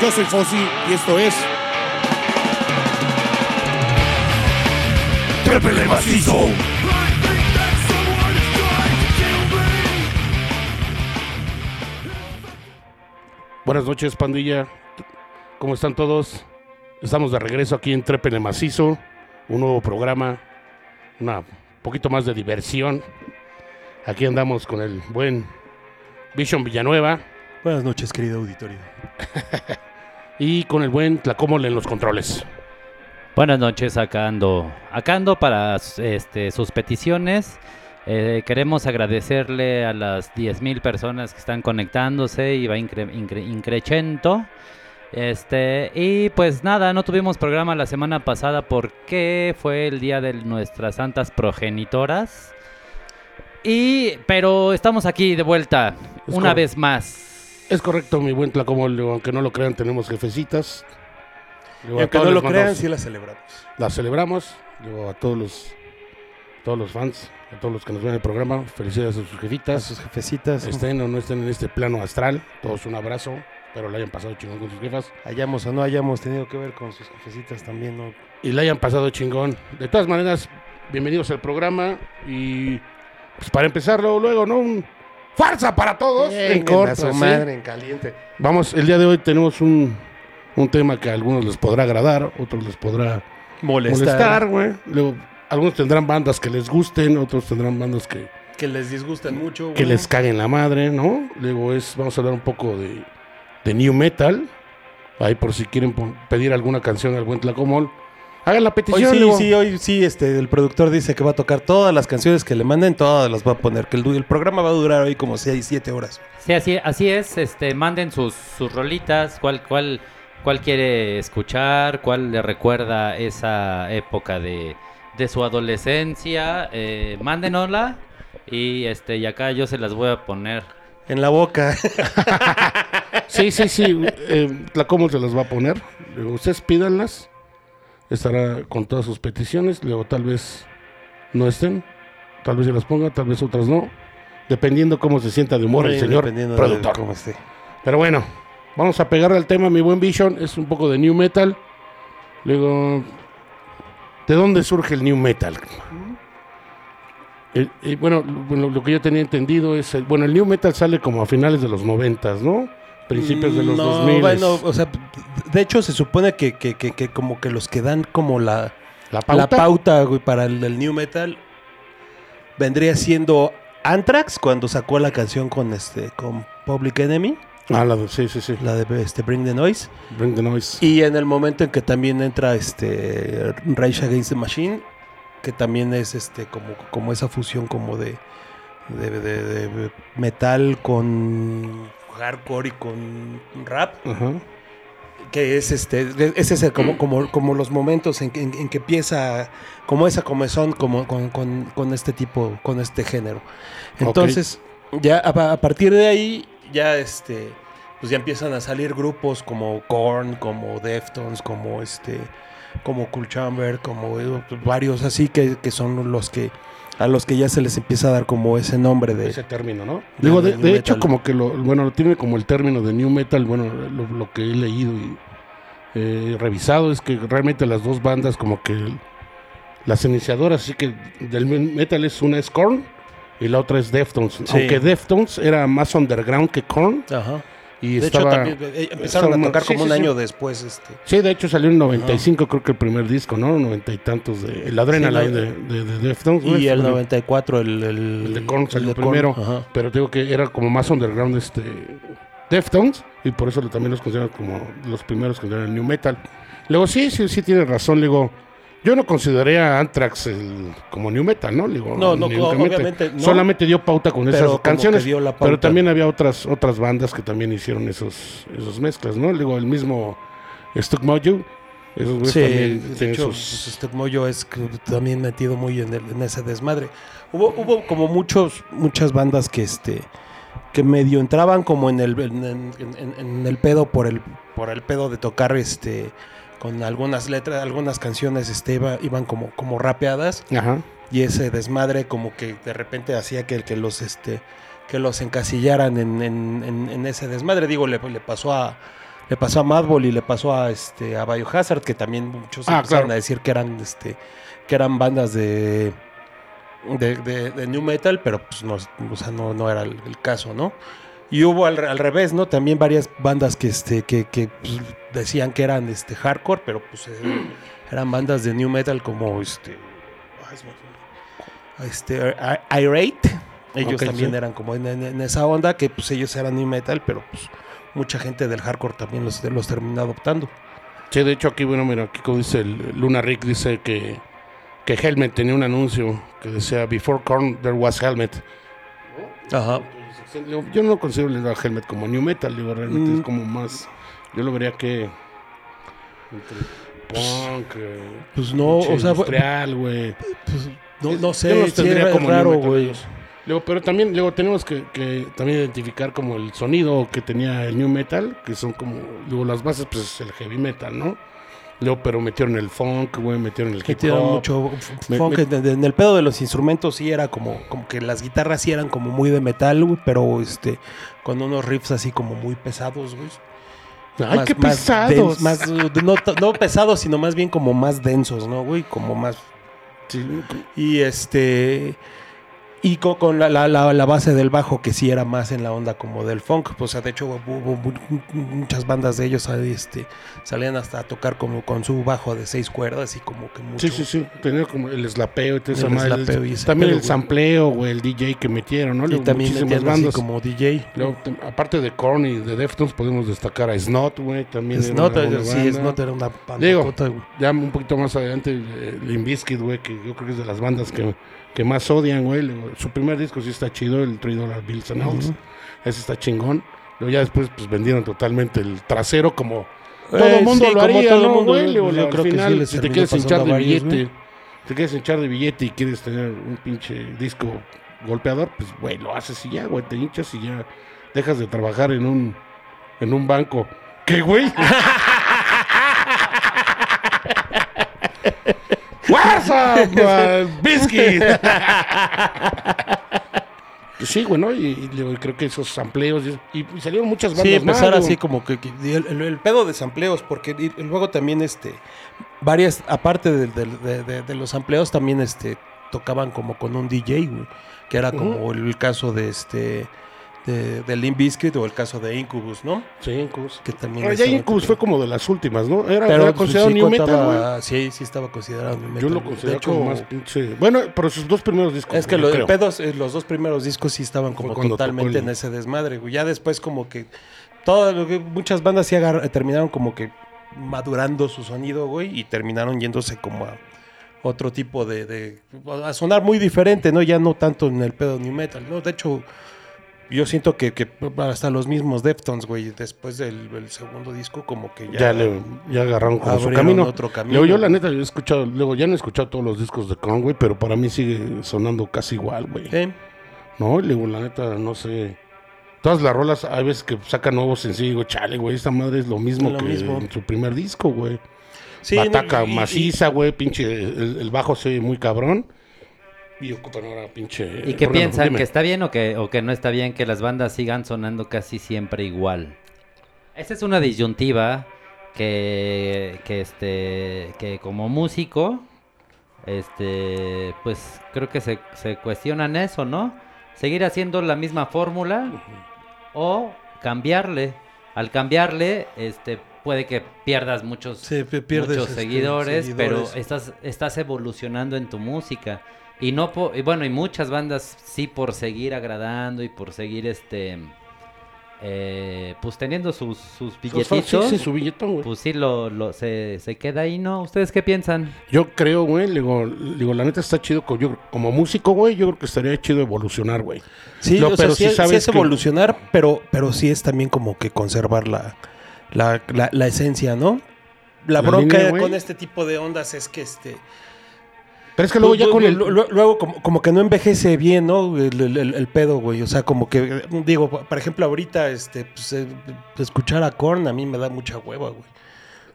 Yo soy Fossi y esto es. Trépele macizo. Buenas noches, pandilla. ¿Cómo están todos? Estamos de regreso aquí en Trépele Macizo. Un nuevo programa. Una poquito más de diversión. Aquí andamos con el buen Vision Villanueva Buenas noches, querido auditorio. y con el buen Tlacómole en los controles. Buenas noches, acá ando, acá ando para este, sus peticiones. Eh, queremos agradecerle a las 10.000 personas que están conectándose y va incre, incre- increchento. Este, y pues nada, no tuvimos programa la semana pasada porque fue el día de nuestras santas progenitoras. Y, pero estamos aquí de vuelta, Es una vez más. Es correcto, mi buen Tlacómole. Aunque no lo crean, tenemos jefecitas. Digo, Y a aunque todos no lo crean, sí la celebramos. la celebramos. Digo, a todos los, todos los fans, a todos los que nos ven en el programa, felicidades a sus A jefitas. sus jefecitas. Estén o no estén en este plano astral, todos un abrazo, pero la hayan pasado chingón con sus jefas. Hayamos o no hayamos tenido que ver con sus jefecitas también. ¿no? Y la hayan pasado chingón. De todas maneras, bienvenidos al programa. Y pues para empezarlo, luego, ¿no? Un farsa para todos. en corto, ¿sí? madre en caliente. Vamos, el día de hoy tenemos un, un tema que a algunos les podrá agradar, otros les podrá molestar, güey. Luego, algunos tendrán bandas que les gusten, otros tendrán bandas que, Que les disgustan mucho. que les caguen la madre, ¿no? Luego es, vamos a hablar un poco de, de new metal. Ahí por si quieren pedir alguna canción al buen Tlacomol. Hagan la Hoy petición. sí, luego. sí, hoy sí, este, el productor dice que va a tocar todas las canciones que le manden, todas las va a poner, que el, programa va a durar hoy como 6, 7 horas. Sí, así, así es, este, manden sus, sus rolitas, cuál, cuál, cuál quiere escuchar, cuál le recuerda esa época de, de su adolescencia, eh, mándenosla y este, y acá yo se las voy a poner. En la boca. Sí, sí, sí. eh, Tlacomol se las va a poner. Ustedes pídanlas. Estará con todas sus peticiones. Luego tal vez no estén. Tal vez se las ponga, tal vez otras no. Dependiendo cómo se sienta de humor el señor dependiendo de productor. cómo esté. Pero bueno, vamos a pegarle al tema, mi buen Vision. Es un poco de New Metal. Luego, ¿de dónde surge el New Metal? El- eh, bueno, lo, lo que yo tenía entendido es, el- bueno, el New Metal sale como a finales de los noventas, ¿no? Principios de los no, 2000. Bueno, o sea, de hecho se supone que, que, que, que como que los que dan como la, la pauta. la pauta güey, para el, el new metal vendría siendo Anthrax cuando sacó la canción con este con Public Enemy, Ah, la de- sí, sí, sí. la de este Bring the Noise, Bring the Noise. y en el momento en que también entra este Rage Against the Machine, que también es este como, como esa fusión como de, de, de- de metal con hardcore y con rap. Ajá. Que es este es ese como como como los momentos en, que- en- en que empieza como esa comezón como con, con- con este tipo con este género. Entonces ya a, a partir de ahí ya este pues ya empiezan a salir grupos como Korn como Deftones como este como Cool Chamber como varios así que, que son los que a los que ya se les empieza a dar como ese nombre de Ese término, ¿no? de- Digo, de, de de new hecho, metal. como que lo, bueno, tiene como el término de New Metal, bueno, lo, lo que he leído y eh, revisado es que realmente las dos bandas como que las iniciadoras, así que del metal es una es Korn y la otra es Deftones. Sí. Aunque Deftones era más underground que Korn Ajá. Y de estaba... hecho también eh, empezaron estaba- a tocar como sí, un sí. año después este Sí, de hecho salió en 95, creo que el primer disco, ¿no? 90 y tantos de... El Adrenaline de, de, de Deftones. Y el Fue- 94, el, el, El de Korn salió el de Korn, primero. Pero digo que era como más underground este Deftones y por eso también los consideran como los primeros que eran el new metal. Luego sí, sí, sí tiene razón, digo, yo no consideraría a Anthrax el- como new metal, ¿no? Digo, No, no, obviamente no. Solamente dio pauta con esas canciones, pero también había otras otras bandas que también hicieron esos esos mezclas, ¿no? Digo, el mismo Stuck Mojo, esos Sí, también de hecho, sus- pues, este Moyo es también metido muy en, el- en ese desmadre. Hubo, hubo como muchos, muchas bandas que este que medio entraban como en el en, en- en- en el pedo por el por el pedo de tocar este con algunas letras, algunas canciones este iba- iban como como rapeadas Ajá. y ese desmadre como que de repente hacía que, que los este que los encasillaran en, en- en- en ese desmadre. Digo, le, le pasó a le pasó a Madball y le pasó a este a Biohazard, que también muchos Ah, empezaron claro. a decir que eran este que eran bandas de de, de- de new metal, pero pues no, o sea, no, no era el, el caso, ¿no? Y hubo al, al revés, ¿no? También varias bandas que este que, que, pues, decían que eran este hardcore, pero pues eh, eran bandas de new metal como este este Irate. Ellos también sí. eran como en, en- en esa onda que pues ellos eran new metal, pero pues mucha gente del hardcore también los, los terminó adoptando. Sí, de hecho aquí, bueno, mira, aquí como dice el Luna Rick, dice que, que Helmet tenía un anuncio que decía Before Korn there was Helmet. Ajá. Yo- Yo no considero a Helmet como New Metal, digo, realmente Mm. es como más, yo lo vería que entre punk, eh, Pues no, o sea, industrial, güey. pues, no, Es- no yo sé, los sí tendría como raro, güey. Luego, pero también luego tenemos que, que también identificar como el sonido que tenía el new metal, que son como, luego las bases, pues es el heavy metal, ¿no? Luego, pero metieron el funk, güey, metieron el hip hop. mucho Me- funk. me- En, el pedo de los instrumentos sí era como, como que las guitarras sí eran como muy de metal, güey, pero este con unos riffs así como muy pesados, güey. ¡Ay, qué pesados! más, uh, no, no pesados, sino más bien como más densos, ¿no, güey? Como más... Sí, Y este... Y co- con, la, la- la- base del bajo que sí era más en la onda como del funk. Pues, o sea, de hecho hubo mu- muchas bandas de ellos este, salían hasta a tocar como con su bajo de seis cuerdas y como que mucho... Sí, sí, sí. Tenía como el slapeo y todo eso. También el sampleo, güey, el DJ que metieron, ¿no? Y Luego también muchísimas metían así bandas. como DJ. Luego, te- aparte de Korn y de Deftones, podemos destacar a Snot, güey, también. era Snot, una buena sí. Snot era una Digo, güey. Ya un poquito más adelante, eh, Limp Bizkit, güey, que yo creo que es de las bandas que, que más odian, güey. Su primer disco sí está chido, el Three Dollar Bills and. Ese está chingón. Luego ya después, pues, vendieron totalmente el trasero como todo Eh, el mundo sí, lo haría, todo el ¿no, mundo, güey? yo- Luego, yo al creo que sí final, les si te quieres hinchar de varios, billete, si te quieres hinchar de billete y quieres tener un pinche disco golpeador, pues, güey, lo haces y ya, güey, te hinchas y ya dejas de trabajar en un, en un banco. ¿Qué, güey? What's up, uh, Biscuit? Pues sí, güey, ¿no? Y, y creo que esos sampleos y, y salieron muchas bandas Sí, empezar güey. así como que, el, el- el pedo de sampleos, porque y- y luego también este varias, aparte de, de- de- de- de los sampleos, también este tocaban como con un DJ, güey, que era como el caso de este de, de Limp Bizkit o el caso de Incubus, ¿no? Sí, Incubus. Que también Ah, ya Incubus fue como de las últimas, ¿no? Era, Pero era pues, considerado sí new metal. Sí, sí estaba considerado new metal. Yo lo considero de hecho, como más pinche... Bueno, pero sus dos primeros discos. Es que güey, lo- yo el creo. pedos, eh, los dos primeros discos sí estaban como totalmente en ese desmadre, güey. Ya después como que todo lo que muchas bandas sí agar- terminaron como que madurando su sonido, güey, y terminaron yéndose como a otro tipo de, de- a sonar muy diferente, ¿no? Ya no tanto en el pedo new metal, ¿no? De hecho, yo siento que, que hasta los mismos Deftones, güey, después del, del segundo disco como que ya, Ya, le, ya agarraron como su camino. otro camino. Luego yo la neta yo he escuchado, luego ya no he escuchado todos los discos de Korn, güey, pero para mí sigue sonando casi igual, güey. Sí. No, luego la neta, no sé. Todas las rolas, hay veces que sacan nuevos sencillos, digo, chale, güey, esta madre es lo mismo Lo que mismo. en su primer disco, güey. Sí, Bataca no, y- y- maciza, güey, pinche, el, el bajo se oye muy cabrón. Y ocupan ahora pinche... ¿Y qué piensan? dime. ¿Que está bien o que, o que no está bien que las bandas sigan sonando casi siempre igual? Esta es una disyuntiva que, que, este, que como músico, este, pues creo que se, se cuestionan eso, ¿no? Seguir haciendo la misma fórmula o cambiarle. Al cambiarle, este, puede que pierdas muchos, Sí, pi- pierdes, muchos este, seguidores, pero estás, estás evolucionando en tu música. Y no po- y bueno, y muchas bandas sí por seguir agradando y por seguir este eh, pues teniendo sus, sus Sus billetitos, Sí, sí, su billetón, güey. pues sí lo, lo- se, se queda ahí, ¿no? ¿Ustedes qué piensan? Yo creo, güey, digo, digo, la neta está chido. Yo, como músico, güey, yo creo que estaría chido evolucionar, güey. Sí, No, o sea, pero sí, sí es- sí sabes es que- evolucionar, pero, pero sí es también como que conservar la, la, la- la esencia, ¿no? La, La bronca línea, con este tipo de ondas es que este... Pero es que luego ya lu- con el... lu- Luego como, como que no envejece bien, ¿no? El, el- el- el pedo, güey. O sea, como que, digo, por ejemplo, ahorita, este, pues, eh, escuchar a Korn a mí me da mucha hueva, güey.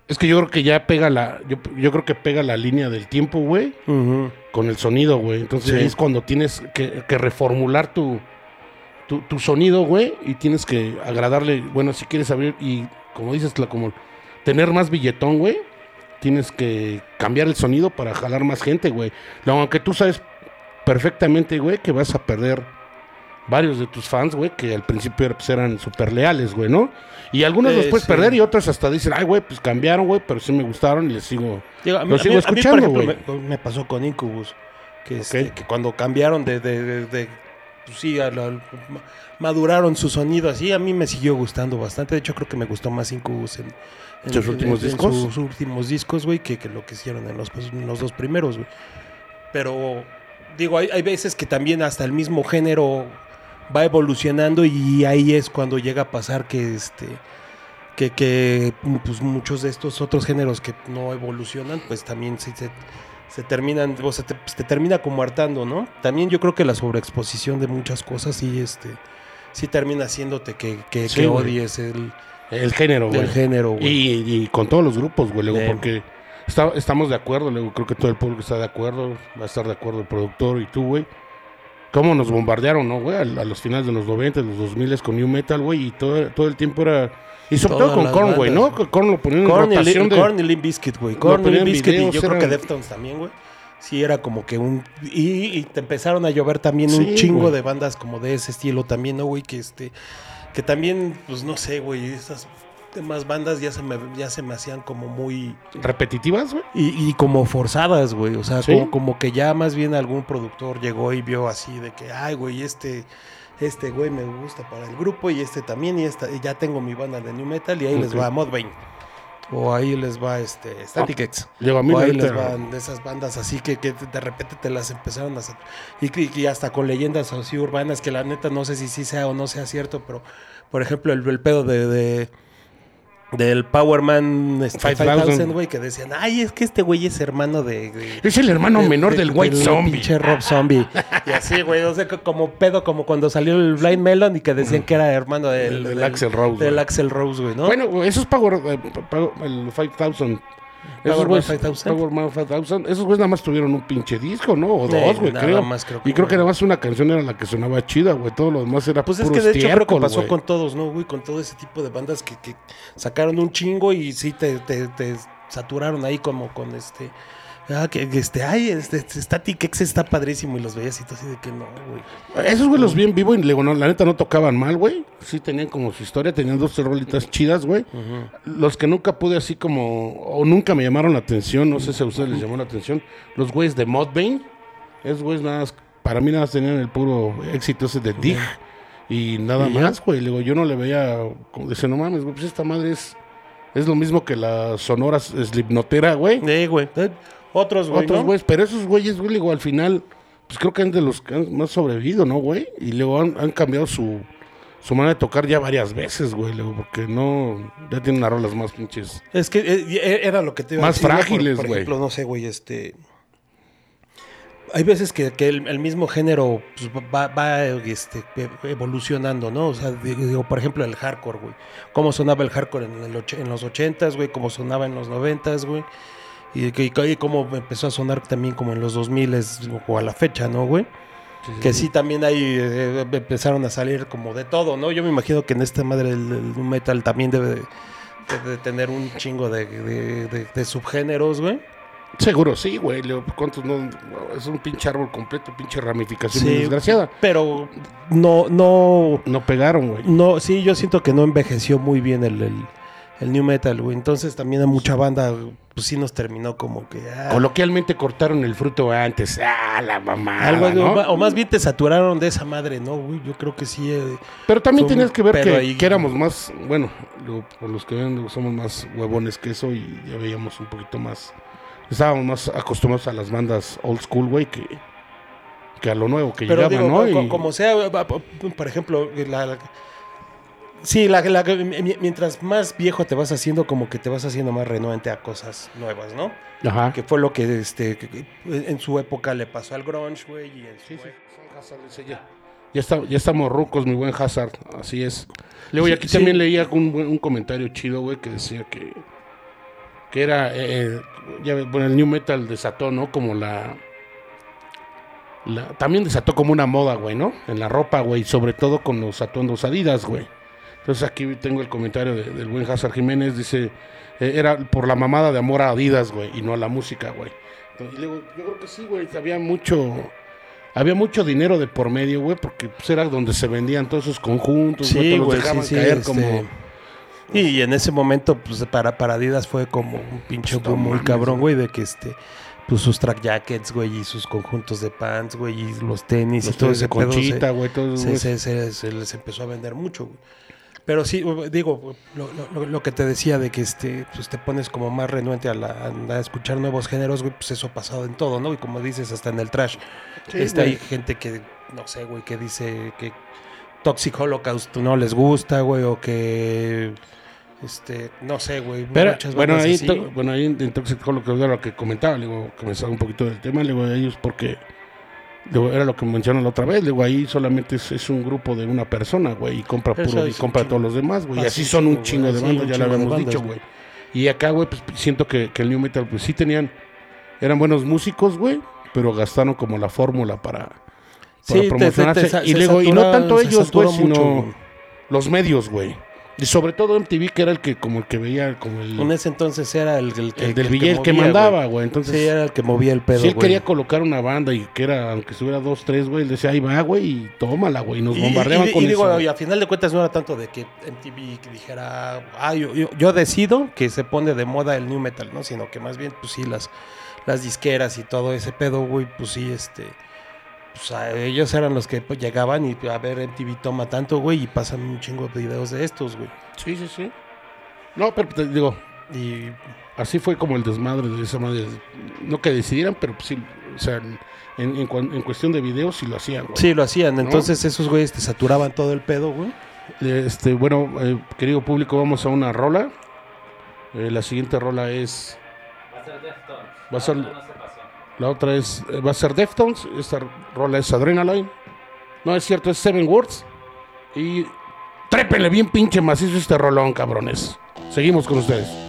Es que yo creo que ya pega la. Yo, yo creo que pega la línea del tiempo, güey. Con el sonido, güey. Entonces Sí. es cuando tienes que, que reformular tu, tu, tu sonido, güey. Y tienes que agradarle. Bueno, si quieres abrir. Y como dices, la, como tener más billetón, güey. Tienes que cambiar el sonido para jalar más gente, güey. Aunque tú sabes perfectamente, güey, que vas a perder varios de tus fans, güey, que al principio pues, eran súper leales, güey, ¿no? Y algunos Eh, los puedes sí. perder y otros hasta dicen, ay, güey, pues cambiaron, güey, pero sí me gustaron y les sigo. Digo, a mí- Lo a sigo mí- escuchando, güey. me, me pasó con Incubus. Que, este, Ok. que cuando cambiaron de. de, de- de- pues sí, maduraron su sonido así. A mí me siguió gustando bastante. De hecho, creo que me gustó más Incubus en, en- ¿Sus en- últimos en discos? sus últimos discos, güey, que, que lo que hicieron en los, pues, los dos primeros, güey. Pero, digo, hay, hay veces que también hasta el mismo género va evolucionando y ahí es cuando llega a pasar que este que, que pues, muchos de estos otros géneros que no evolucionan pues también sí se, se terminan o sea te, pues, te termina como hartando no también yo creo que la sobreexposición de muchas cosas sí este sí termina haciéndote que, que, Sí, que odies el, El género, güey. el género güey. Y, y con todos los grupos, güey, luego, porque está- estamos de acuerdo, luego creo que todo el público está de acuerdo, va a estar de acuerdo el productor y tú, güey. Cómo nos bombardearon, ¿no, güey? A, a los finales de los 90, los 2000 con New Metal, güey, y todo, todo el tiempo era... Y sobre todo con Korn, güey, ¿no? Korn lo ponían en Korn y, rotación Lim- de... Korn y Limp Bizkit, güey. Korn y Limp Bizkit y yo creo que Deftones también, güey. Sí, era como que un... Y, y te empezaron a llover también Sí, un chingo de bandas como de ese estilo también, ¿no, güey? Que este... Que también, pues no sé, güey, esas demás bandas ya se me, ya se me hacían como muy... repetitivas, güey. Y, y como forzadas, güey. O sea, Sí. como, como que ya más bien algún productor llegó y vio así de que, ay, güey, este, este güey me gusta para el grupo y este también y esta, y ya tengo mi banda de New Metal y ahí les va Modbane. O ahí les va este Static X. Luego a mí O ahí les van de esas bandas así que, que de repente te las empezaron a... sat- Y, y hasta con leyendas así urbanas que la neta no sé si sí sea o no sea cierto, pero por ejemplo el, el pedo de... de- del Power Man este, 5000, 5000, güey, que decían, ay, es que este güey es hermano de... de- Es el hermano de- menor de- del White Zombie. pinche Rob Zombie. y así, güey, o sea, co- como pedo, como cuando salió el Blind Melon y que decían que era hermano del, Del- del Axl Rose, Del. Axel Rose, güey, ¿no? Bueno, esos Power, eh, Power- el 5000. Power Man güeyes, 5000. Power Man 5000. Esos güeyes nada más tuvieron un pinche disco, ¿no? O Sí, dos, güey, creo. más creo y creo que nada más una canción era la que sonaba chida, güey. Todo lo demás era Pues es que de hecho creo que pasó con todos, ¿no, güey? Con todo ese tipo de bandas que, que sacaron un chingo y sí te, te, te saturaron ahí como con este... Ah, que que este, ay, este, este Static X está padrísimo y los veías y así de que no, güey. Esos güey los vi en vivo y luego, no, la neta no tocaban mal, güey. Sí tenían como su historia, tenían dos rolitas chidas, güey. Los que nunca pude así como, o nunca me llamaron la atención, no sé si a ustedes les llamó la atención, los güeyes de Modbane. Esos güeyes nada más, para mí nada más tenían el puro éxito ese de Dig. Y nada Y más, güey. Luego yo no le veía, como dice, no mames, güey, pues esta madre es, es lo mismo que la sonora slipnotera, güey. Eh, güey. Otros, güey, Otros ¿no? güeyes, pero esos güeyes, güey, digo, al final, pues creo que han de los que han más sobrevivido, ¿no, güey? Y luego han, han cambiado su, su manera de tocar ya varias veces, güey, luego, porque no, ya tienen las rolas más pinches. Es que eh, eh, era lo que te iba Más a decir. Por- frágiles, Por, güey. ejemplo, no sé, güey, este. Hay veces que, que el, el mismo género pues, va, va, este, e- evolucionando, ¿no? O sea, digo, digo, por ejemplo, el hardcore, güey. Cómo sonaba el hardcore en, el en los 80s, güey. Cómo sonaba en los 90s, güey. Y, que- y cómo empezó a sonar también como en los 2000 o a la fecha, ¿no, güey? Que sí, también ahí eh, empezaron a salir como de todo, ¿no? Yo me imagino que en esta madre el, metal también debe de, de- de tener un chingo de, subgéneros, güey. Seguro, sí, güey, ¿cuántos no? Es un pinche árbol completo, pinche ramificación Sí. desgraciada. Pero no, no, No pegaron, güey. no, sí, yo siento que no envejeció muy bien el, el, el new metal, güey. Entonces también a mucha banda, pues sí nos terminó como que... ah, Coloquialmente cortaron el fruto antes. Ah, la mamá. algo, así, ¿no? o, más bien te saturaron de esa madre, ¿no, güey? Yo creo que sí. eh, Pero también tenías que ver que, ahí. que éramos más, bueno, lo- por los que ven, somos más huevones que eso y ya veíamos un poquito más, estábamos más acostumbrados a las bandas old school, güey, que, que a lo nuevo que Pero llegaba, digo, ¿no? co- Y- como sea, por ejemplo, la, la- sí, la, la- mi- mientras más viejo te vas haciendo, como que te vas haciendo más renuente a cosas nuevas, ¿no? Ajá. Que fue lo que este que- que en su época le pasó al grunge, güey, y en su Sí, sí, Hazard, ese ya. Ya, está, ya estamos rucos, mi buen Hazard, así es. Luego, y Sí, aquí sí. también leía un, buen- un comentario chido, güey, que decía que, que era, eh, ya ves, bueno, el new metal desató, ¿no? Como la, la- también desató como una moda, güey, ¿no? En la ropa, güey, sobre todo con los atuendos Adidas, güey. Entonces aquí tengo el comentario de- del buen Hazard Jiménez, dice, eh, era por la mamada de amor a Adidas, güey, y no a la música, güey. Entonces, y luego, yo creo que sí, güey, había mucho, había mucho dinero de por medio, güey, porque pues, era donde se vendían todos esos conjuntos, Sí, los güey, dejaban sí, sí, caer este, como... Y en ese momento, pues para, para Adidas fue como un pinche Pues, boom muy cabrón, güey. de que este, pues sus track jackets, güey, y sus conjuntos de pants, güey, y los tenis Los y todo tenis ese de conchita, güey, todo se, se, se- se les empezó a vender mucho, güey. Pero sí, digo, lo, lo- lo que te decía de que este, pues te pones como más renuente a, la- a escuchar nuevos géneros, güey, pues eso ha pasado en todo, ¿no? Y como dices, hasta en el trash. Sí, Está güey. hay gente que, no sé, güey, que dice que Toxic Holocaust no les gusta, güey, o que, este, no sé, güey. Pero, bueno, ahí, bueno, ahí en Toxic Holocaust era lo que comentaba, le digo, que me un poquito del tema, le digo, ellos porque, digo, era lo que mencionaron la otra vez, digo, ahí solamente es, es un grupo de una persona, güey, y compra puro, y compra a todos los demás, güey, y así sí, son un chingo, güey, de bandas, ya lo habíamos bandas, dicho, güey. Y acá, güey, pues siento que, que el New Metal, pues sí tenían, eran buenos músicos, güey, pero gastaron como la fórmula para, para Sí, te- te- promocionarse. te y luego, y no tanto ellos, güey, sino mucho, los medios, güey. Y sobre todo MTV, que era el que como el que veía como el, En ese entonces era el, el que el del el billete que, mandaba, güey. Entonces, Sí, era el que movía el pedo, si él güey. quería colocar una banda y que era, aunque estuviera dos, tres, güey, él decía, ahí va, güey, y tómala, güey. Y nos Y- bombardeaban y, con y digo, eso. güey. y a final de cuentas no era tanto de que MTV que dijera, ah, yo, yo- yo decido que se pone de moda el new metal, ¿no? Sino que más bien, pues sí, las, las disqueras y todo ese pedo, güey, pues sí, este, pues a- ellos eran los que pues, llegaban y a ver MTV toma tanto, güey, y pasan un chingo de videos de estos, güey. Sí, sí, sí. No, pero te digo, Y así fue como el desmadre de esa madre. No que decidieran, pero pues, sí, o sea, en, en, cuan- en cuestión de videos sí lo hacían, güey. sí, lo hacían. Entonces esos güeyes te saturaban todo el pedo, güey. Este, bueno, eh, querido público, vamos a una rola. Eh, la siguiente rola es. Va a ser Deftones. Va a ser- No, no se pasó. La otra es. eh, va a ser Deftones. Esta rola es Adrenaline. No es cierto, es Seven Words. Y. Trépele bien pinche macizo este rolón, cabrones. Seguimos con ustedes.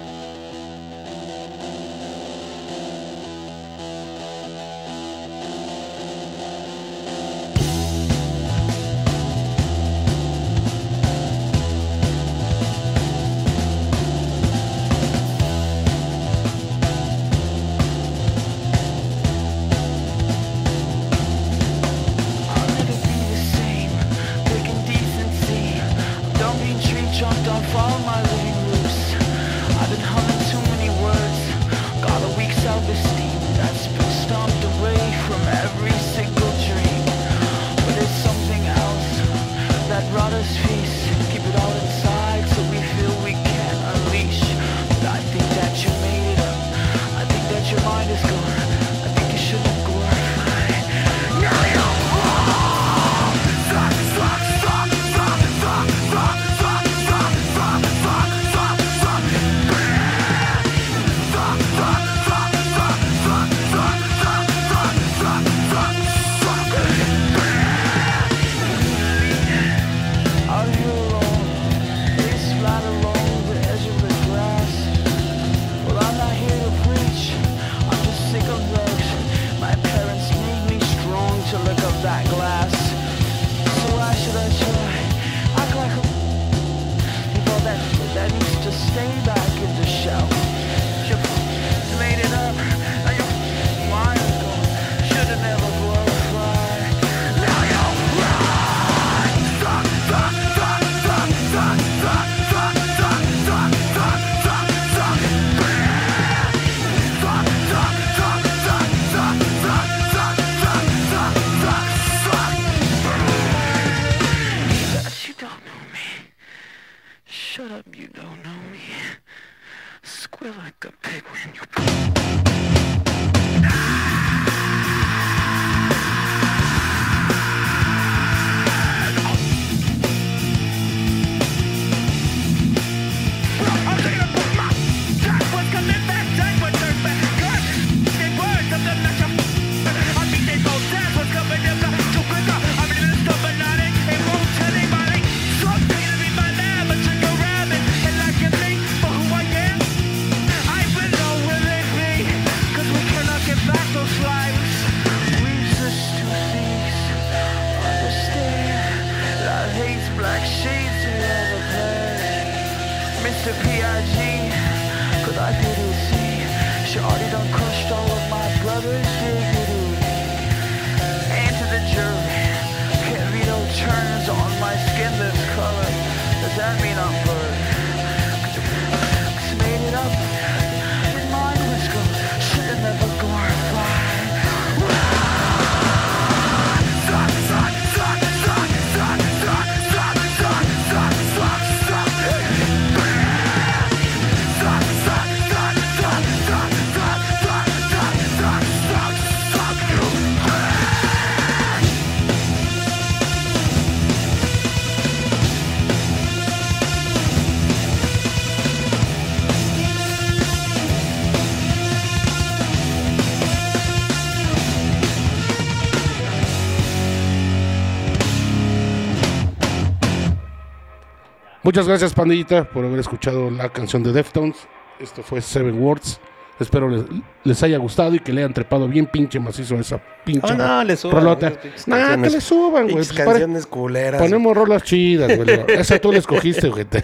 Muchas gracias, pandillita, por haber escuchado la canción de Deftones. Esto fue Seven Words. Espero les, les haya gustado y que le hayan trepado bien pinche macizo esa pinche Ah, no, le suban. rolota. Nah, que le suban, güey. Pues canciones culeras. Ponemos rolas chidas, güey. Esa tú la escogiste, güey.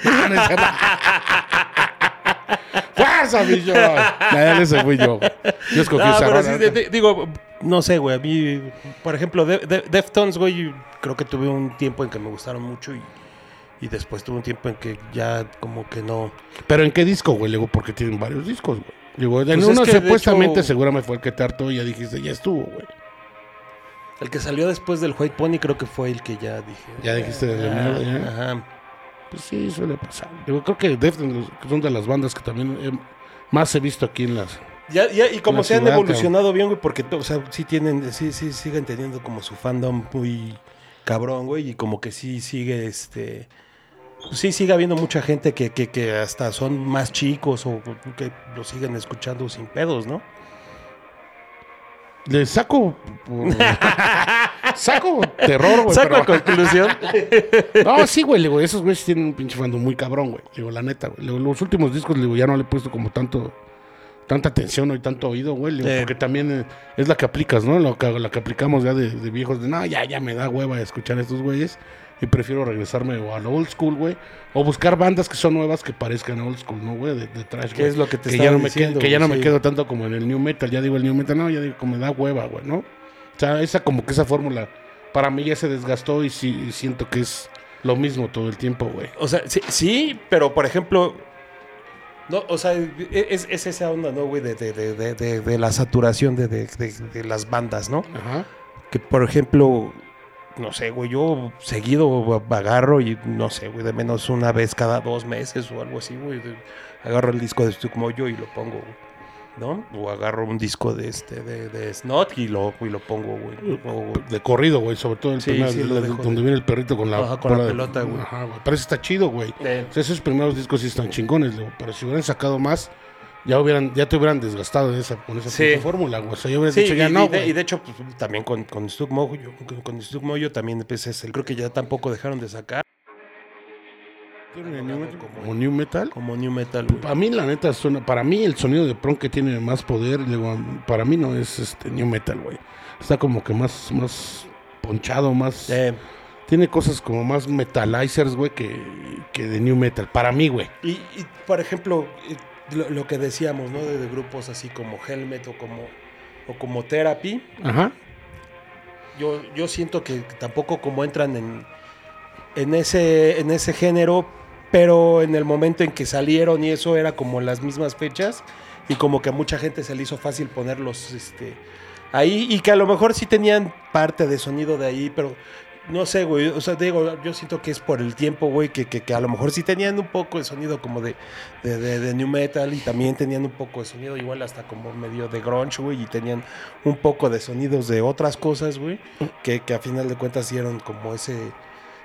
¡Fuerza, mi yo! Ya, ese fui yo. Yo escogí No, esa sí, de- de- digo, no sé, güey. A mí, por ejemplo, de, de- Deftones, güey, creo que tuve un tiempo en que me gustaron mucho y, y después tuve un tiempo en que ya como que no. ¿Pero en qué disco, güey? Luego, porque tienen varios discos, güey. Digo, en Pues es uno que, supuestamente hecho- seguramente fue el que te hartó y ya dijiste, ya estuvo, güey. El que salió después del White Pony creo que fue el que ya dije. Ya dijiste de ah, mierda, ya. Ajá. Pues sí, suele pasar. Creo que Deftones son de las bandas que también más he visto aquí en las... Ya, ya, y como se han evolucionado bien, güey, porque, o sea, sí tienen, sí, sí, siguen teniendo como su fandom muy cabrón, güey, y como que sí sigue, este, sí sigue habiendo mucha gente que, que, que hasta son más chicos o que lo siguen escuchando sin pedos, ¿no? Le saco... saco terror, güey. Saco pero- conclusión. No, sí, güey, digo, esos güeyes tienen un pinche fandom muy cabrón, güey. Digo, la neta, güey. Los últimos discos, digo, ya no le he puesto como tanto, tanta atención y tanto oído, güey. Sí. Porque también eh, es la que aplicas, ¿no? Lo que, la que aplicamos ya de, de viejos, de, no, ya, ya me da hueva escuchar a estos güeyes. Y prefiero regresarme o a lo old school, güey. O buscar bandas que son nuevas que parezcan old school, ¿no, güey? De, de trash, ¿Qué güey. es lo que te que ya no me quedo, Que ya no me quedo tanto como en el new metal. Ya digo el new metal, no, ya digo, como me da hueva, güey, ¿no? O sea, esa como que esa fórmula para mí ya se desgastó y sí y siento que es lo mismo todo el tiempo, güey. O sea, sí, sí, pero por ejemplo, no, o sea, e- es, es esa onda, ¿no, güey? De, de, de, la saturación de, de, de- de las bandas, ¿no? Ajá. Que por ejemplo, no sé, güey, yo seguido agarro y no sé, güey, de menos una vez cada dos meses o algo así, güey. de- Agarro el disco de Stuckmoyo y lo pongo, güey. ¿No? O agarro un disco de este, de, de Snot y lo, y lo pongo, güey. De corrido, güey, sobre todo el Sí, primer, sí, el- dejo donde de- viene el perrito con la, Ajá, con la de- pelota, güey. Ajá, güey. Pero eso está chido, güey. Eh, O sea, esos primeros discos sí están chingones, güey. Pero si hubieran sacado más, ya hubieran, ya te hubieran desgastado de esa, con esa Sí. fórmula, güey. O sea, yo hubiera Sí, dicho y, ya y no, de, güey. y de hecho, pues, también con, con Stuck Mojo, con, con Stuck Mojo también, pues, es el, creo que ya tampoco dejaron de sacar ¿Tiene new metal? Como new metal. como New Metal, güey. A mí, la neta, suena. Para mí, el sonido de Pron que tiene más poder, digo, para mí no es este new metal, güey. Está como que más, más ponchado, más. Eh, Tiene cosas como más metalizers, güey, que, que de new metal. Para mí, güey. y, y, por ejemplo, eh, lo, lo que decíamos, ¿no? De, de grupos así como Helmet o como, o como Therapy, Ajá. yo, yo siento que tampoco como entran en, en, ese, en ese género, pero en el momento en que salieron y eso era como las mismas fechas y como que a mucha gente se le hizo fácil ponerlos este, ahí y que a lo mejor sí tenían parte de sonido de ahí, pero no sé, güey, o sea, digo, yo siento que es por el tiempo, güey, que, que, que a lo mejor sí tenían un poco de sonido como de, de, de, de new metal y también tenían un poco de sonido igual hasta como medio de grunge, güey, y tenían un poco de sonidos de otras cosas, güey, que, que a final de cuentas dieron como ese...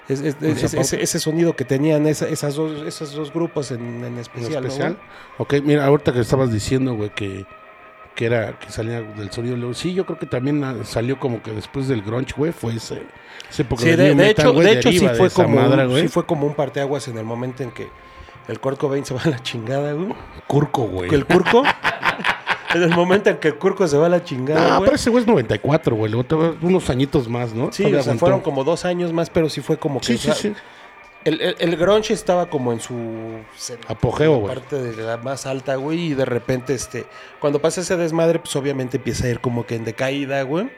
es- es- es- ese, ese sonido que tenían esa- esas dos, esos dos grupos en, en En especial. ¿no, especial. ok, mira, ahorita que estabas diciendo, güey, que, que era que salía del sonido. luego- Sí, yo creo que también ah, salió como que después del grunge, güey, fue ese, época Sí, de, de metal, hecho, de hecho sí fue, como un, sí fue como un parteaguas en el momento en que el Kurt Cobain se va a la chingada, güey. Curco, güey. Que el Curco, en el momento en que el Curco se va a la chingada, No, güey. pero ese güey es 94, güey. Unos añitos más, ¿no? Sí, o sea, fueron como dos años más, pero sí fue como que... Sí, sí, sí. El, el, el grunge estaba como en su Apogeo, güey. parte de la más alta, güey, y de repente, este, cuando pasa ese desmadre, pues obviamente empieza a ir como que en decaída, güey.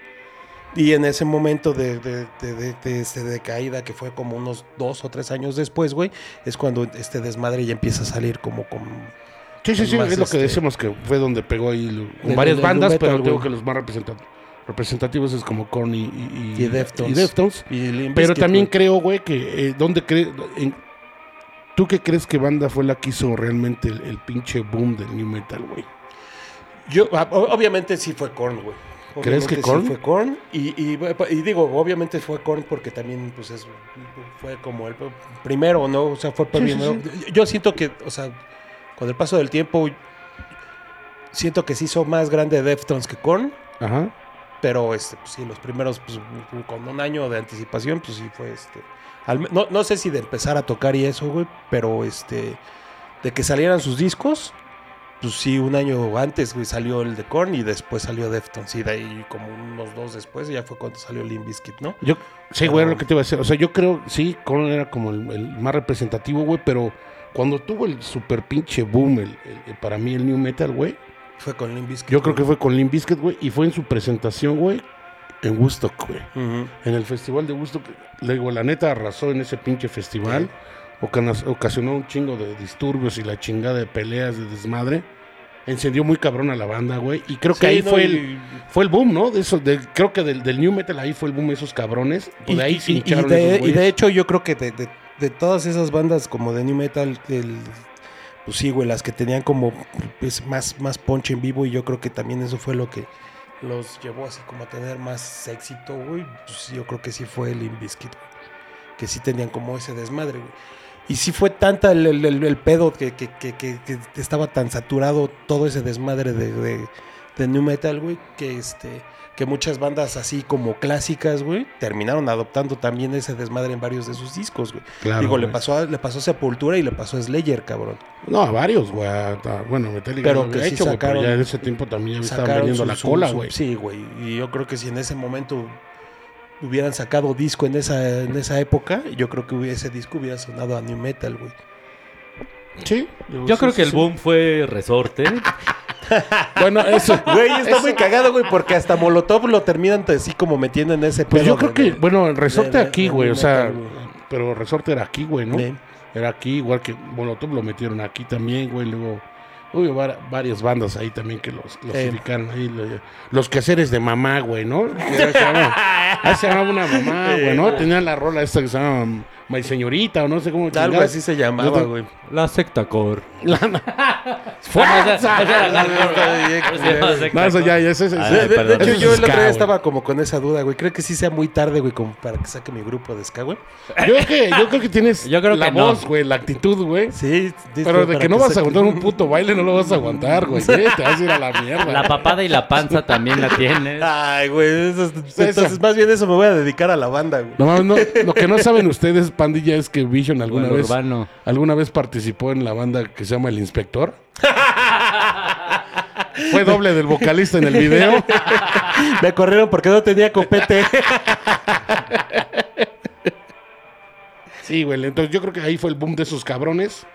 Y en ese momento de, de, de, de- de este decaída, que fue como unos dos o tres años después, güey, es cuando este desmadre ya empieza a salir como con... Sí, sí, sí, es lo que este, decimos que fue donde pegó ahí con varias bandas, pero digo que los más representa- representativos es como Korn y, y, Y Deftones. y Pero también creo, güey, que eh, ¿dónde crees? ¿Tú qué crees que banda fue la que hizo realmente el, el pinche boom del new metal, güey? Yo, ah, obviamente sí fue Korn, güey. ¿Crees que sí Korn? fue Korn. Y, y, y digo, obviamente fue Korn porque también, pues, es, fue como el primero, ¿no? O sea, fue Sí, sí, primero. Yo siento que, o sea, con el paso del tiempo, siento que se hizo más grande Deftones que Korn. Ajá. Pero, este, pues, sí, los primeros, pues, con un año de anticipación, pues sí fue, este... al no, no sé si de empezar a tocar y eso, güey, pero, este, de que salieran sus discos, pues sí, un año antes, güey, salió el de Korn y después salió Deftones. Y de ahí, como unos dos después, ya fue cuando salió Limp Bizkit, ¿no? Yo, sí, güey, era lo que te iba a decir. O sea, yo creo, sí, Korn era como el, el más representativo, güey, pero cuando tuvo el super pinche boom, el- el- para mí el new metal, güey, Fue con Limp Bizkit. yo creo que fue con Limp Bizkit, güey, y fue en su presentación, güey, en Woodstock, güey. En el festival de Woodstock, le digo, la neta arrasó en ese pinche festival. Ocasionó un chingo de disturbios y la chingada de peleas, de desmadre. Encendió muy cabrón a la banda, güey. Y creo que Sí, ahí no, fue, y- el, fue el boom, ¿no? De eso, de, creo que del, del New Metal ahí fue el boom de esos cabrones. Y, de ahí se y- y de, y de hecho yo creo que de, de- de todas esas bandas como de New Metal, el, pues sí, güey, las que tenían como pues, más, más punch en vivo y yo creo que también eso fue lo que los llevó así como a tener más éxito, güey. Pues yo creo que sí fue el güey. Que sí tenían como ese desmadre, güey. Y sí fue tanta el, pedo que, que- que- estaba tan saturado todo ese desmadre de, de, de New Metal, güey, que este que muchas bandas así como clásicas, güey, terminaron adoptando también ese desmadre en varios de sus discos, güey. Claro, Digo, le pasó, a, le pasó a Sepultura y le pasó a Slayer, cabrón. No, a varios, güey. a- Bueno, Metallica Pero que sí hecho, güey, pero sacaron- ya en ese tiempo también ya estaban Sacaron vendiendo su- la su- cola, su- güey. Sí, güey. Y yo creo que si en ese momento hubieran sacado disco en esa, en esa época, yo creo que ese disco hubiera sonado a New Metal, güey. Sí. Yo sí, creo sí, que el boom fue resorte. Bueno, eso. Güey, está eso- muy cagado, güey, porque hasta Molotov lo terminan así como metiendo en ese Pues yo creo de- que, de- bueno, el resorte de- aquí, güey, o sea, pero resorte era aquí, güey, ¿no? Era aquí, igual que Molotov lo metieron aquí también, güey. Luego hubo var- varias bandas ahí también que los, los Sí. ubicaron ahí. lo- los quehaceres de mamá, güey, ¿no? Llamaba, ahí se llamaba una mamá, güey, ¿no? Tenían la rola esta que se llama My Señorita o no sé cómo. Algo chingados. así se llamaba, güey. La secta core. ¡Fuerza! No, eso ya, Ah, De, de- de perdón. hecho, Eso yo el otro día estaba como con esa duda, güey. Creo que sí sea muy tarde, güey, como para que saque mi grupo de ska, güey. Yo creo que, yo creo que tienes Yo creo la que voz, güey, la actitud, güey. Sí, Pero de que no vas a aguantar un puto baile, no lo vas a aguantar, güey. ¿eh? Te vas a ir a la mierda. La papada y la panza también la tienes. Ay, güey. eso. Entonces, más bien eso me voy a dedicar a la banda, güey. No, no, lo que no saben ustedes, pandilla, es que Vision alguna Bueno, vez, urbano. alguna vez participó en la banda que se llama El Inspector. Fue doble del vocalista en el video. Me corrieron porque no tenía copete. Sí, güey. Entonces yo creo que ahí fue el boom de esos cabrones.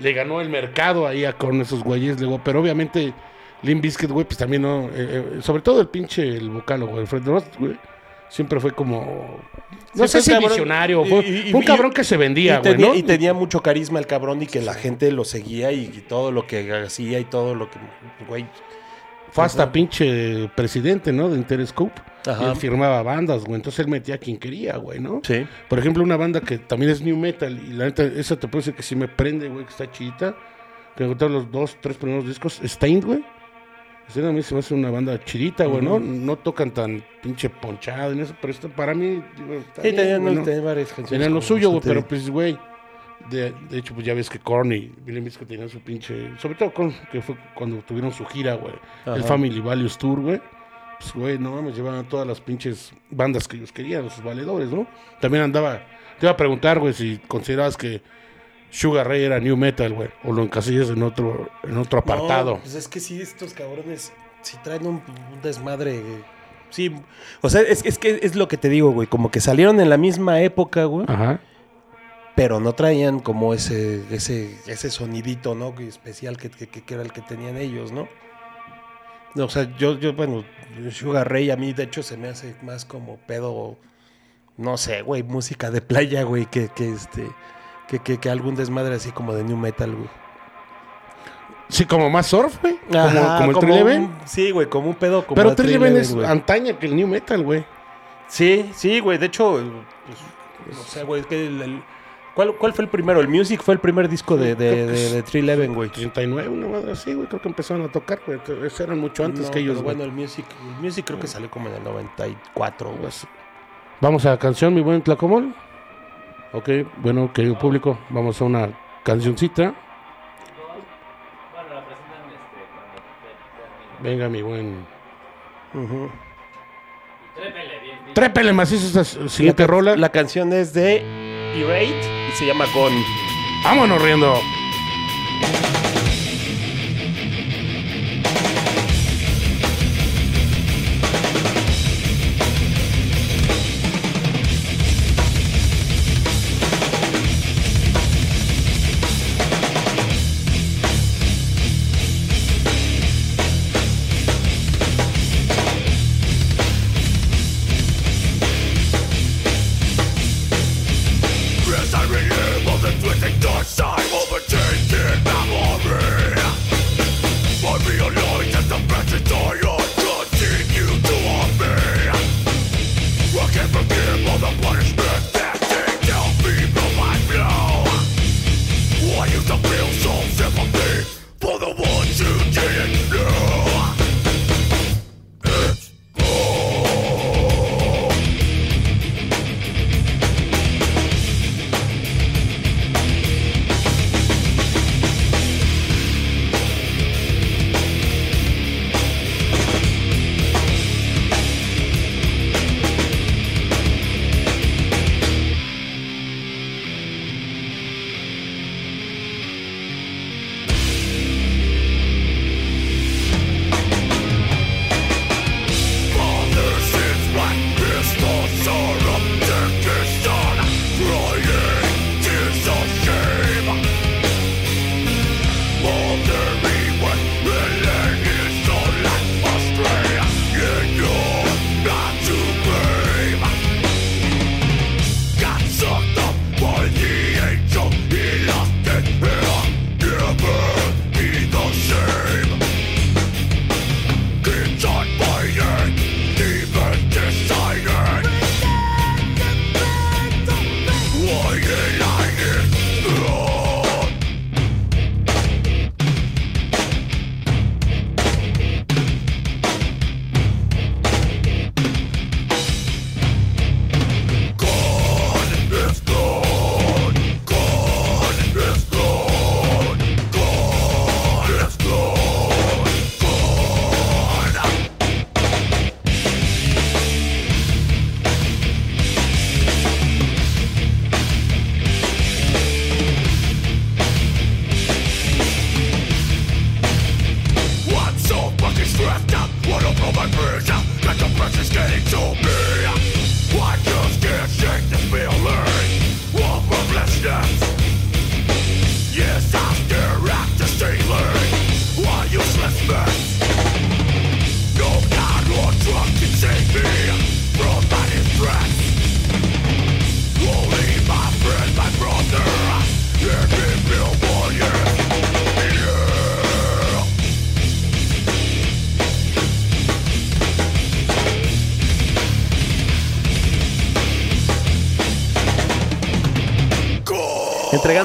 Le ganó el mercado ahí a con esos güeyes. Luego, pero obviamente, Limp Bizkit, güey, pues también no. eh, eh, sobre todo el pinche, el vocal, güey, Fred Rost, güey. Siempre fue como. No sé si cabrón. visionario. Y- Fue, y- fue un cabrón que se vendía, y, güey, tenía, ¿no? y tenía mucho carisma el cabrón y que la gente lo seguía y, todo lo que hacía y todo lo que, güey. Fue hasta pinche presidente, ¿no? De Interscope. Ajá. Y él firmaba bandas, güey. Entonces él metía a quien quería, güey, ¿no? Sí. Por ejemplo, una banda que también es New Metal. Y la neta, esa te puedo decir que sí me prende, güey, que está chidita. Que me los dos, tres primeros discos. Stained, güey. A mí se me hace una banda chidita, güey, ¿no? No tocan tan pinche ponchado en eso, pero esto para mí, digo, está Sí, bien, tenían, varias canciones. Tenían lo suyo, güey, pero pues, güey. De, de hecho, pues ya ves que Korn y Billy Bizkit tenían su pinche. Sobre todo que fue cuando tuvieron su gira, güey. El. Family Values Tour, güey. Pues, güey, no mames, llevaban todas las pinches bandas que ellos querían, sus valedores, ¿no? También andaba. Te iba a preguntar, güey, si considerabas que Sugar Ray era New Metal, güey. O lo encasillas en otro, en otro apartado. No, pues es que sí, estos cabrones sí traen un, un desmadre. güey. Sí, o sea, es, es que es lo que te digo, güey. Como que salieron en la misma época, güey. Ajá. pero no traían como ese, ese, ese sonidito, ¿no? Que especial que, que- que era el que tenían ellos, ¿no? No, O sea, yo, yo, bueno, Sugar Ray a mí de hecho se me hace más como pedo, no sé, güey, música de playa, güey, que, que este, que, que, que algún desmadre así como de new metal, güey. Sí, como más surf, güey. Como, Ajá, como el como Trileven. un- Sí, güey, como un pedo como Pero de Trileven Trileven, es güey. antaña que el new metal, güey. Sí, sí, güey. De hecho, pues, no sé, güey. es que el- el- ¿cuál, ¿Cuál fue el primero? El Music fue el primer disco de, de, de, de 311, güey. 39, una madre así, güey. Creo que empezaron a tocar, güey. Esos eran mucho antes No, que ellos, pero bueno, el Music, el Music creo que salió como en el 94, güey. Vamos a la canción, mi buen Tlacomol. Ok, bueno, querido público, vamos a una cancioncita. Venga, mi buen. Ujú. Trépele macizo esta siguiente la, rola. La canción es de Irate y se llama Gone. Vámonos riendo.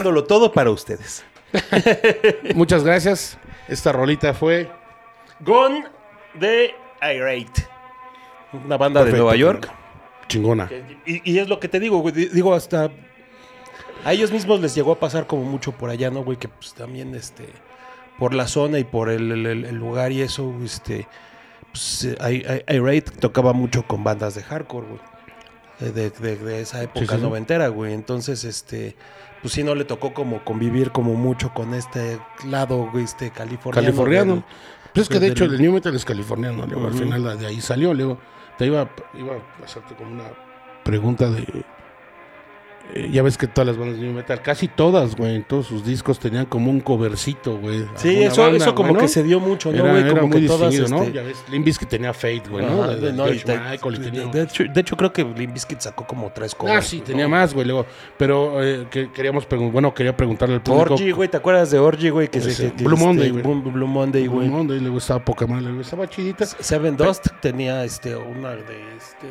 Entregándolo todo para ustedes. Muchas gracias. Esta rolita fue. Gone de Irate. Una banda de Nueva York. Chingona. Y, y es lo que te digo, güey. di- Digo, hasta. A ellos mismos les llegó a pasar como mucho por allá, ¿no, güey? Que pues también, este. Por la zona y por el, el- el- el lugar y eso, este. Pues, eh, Irate tocaba mucho con bandas de hardcore, güey. Eh, De, de- de esa época sí, sí. noventera, güey. Entonces, este. Pues sí, no le tocó como convivir como mucho con este lado, este californiano. Californiano. del- Pues es que de del- hecho el new metal es californiano. luego, Al final de ahí salió. Luego te iba, iba a hacerte como una pregunta de. Eh, ya ves que todas las bandas de New Metal, casi todas, güey, en todos sus discos tenían como un covercito, güey. Sí, eso, banda, eso como güey, ¿no? que se dio mucho, ¿no, güey? era Como muy que todas, distinguido, ¿no? este, Ya ves, Limp Bizkit tenía Fate, güey, ¿no? Ajá, De, no, tenía... hecho, de hecho, creo que Limp Bizkit sacó como tres covers. Ah, sí, tenía más, güey, luego. Pero eh, que queríamos bueno, quería preguntarle al público. Orgy, güey, ¿te acuerdas de Orgy, güey? Que se, Ese, que- que Blue este, Monday, güey. Blue, Blue Monday, Blue. Monday, luego estaba poca madre, luego estaba chidita. Seven Dust tenía este, una de este.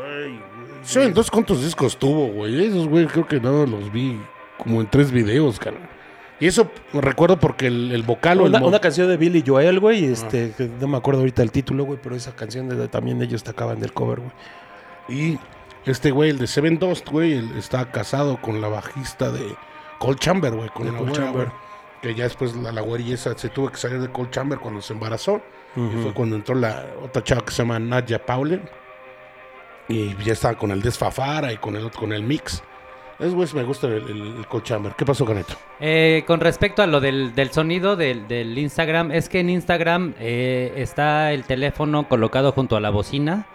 Ay, ¿Saben dos cuántos discos tuvo, güey? Esos, güey, creo que no los vi como en tres videos, cara. Y eso recuerdo porque el, el vocal o Una, canción de Billy Joel, güey, Ah. este, no me acuerdo ahorita el título, güey, pero esa canción de, también ellos tocaban del cover, güey. Y este güey, el de Seven Dust, güey, estaba casado con la bajista de Cold Chamber, güey, con De la Cold güera, Chamber. güey. Que ya después la, la esa se tuvo que salir de Cold Chamber cuando se embarazó. Y fue cuando entró la otra chava que se llama Nadia Paule. Y ya estaba con el Desfafara y con el con el Mix. Es güey, me gusta el, el, el. ¿Qué pasó con esto? Eh, con respecto a lo del, del sonido del, del Instagram, es que en Instagram eh, está el teléfono colocado junto a la bocina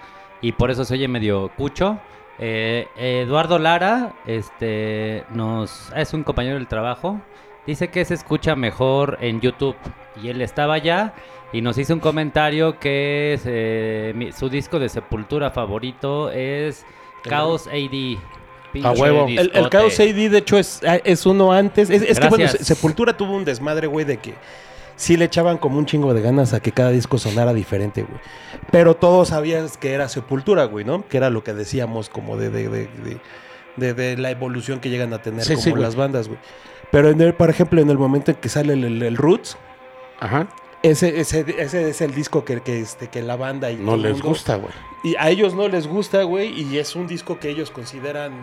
y por eso se oye medio cucho. Eh, Eduardo Lara este, nos, es un compañero del trabajo, dice que se escucha mejor en YouTube y él estaba allá y nos hizo un comentario que es, eh, mi- su disco de Sepultura favorito es Chaos AD. Pinche huevo. El, el discote. Chaos AD, de hecho, es, es uno antes. Es, es que, bueno, Gracias. Se- Sepultura tuvo un desmadre, güey, de que sí le echaban como un chingo de ganas a que cada disco sonara diferente, güey. Pero todos sabías que era Sepultura, güey, ¿no? Que era lo que decíamos como de, de, de, de- de- de la evolución que llegan a tener Sí, como sí, güey. las bandas, güey. Pero, en el, por ejemplo, en el momento en que sale el, el- el Roots, Ajá. ese, ese, ese es el disco que, que, este, que la banda y No les mundo- gusta, güey. y a ellos no les gusta, güey, y es un disco que ellos consideran,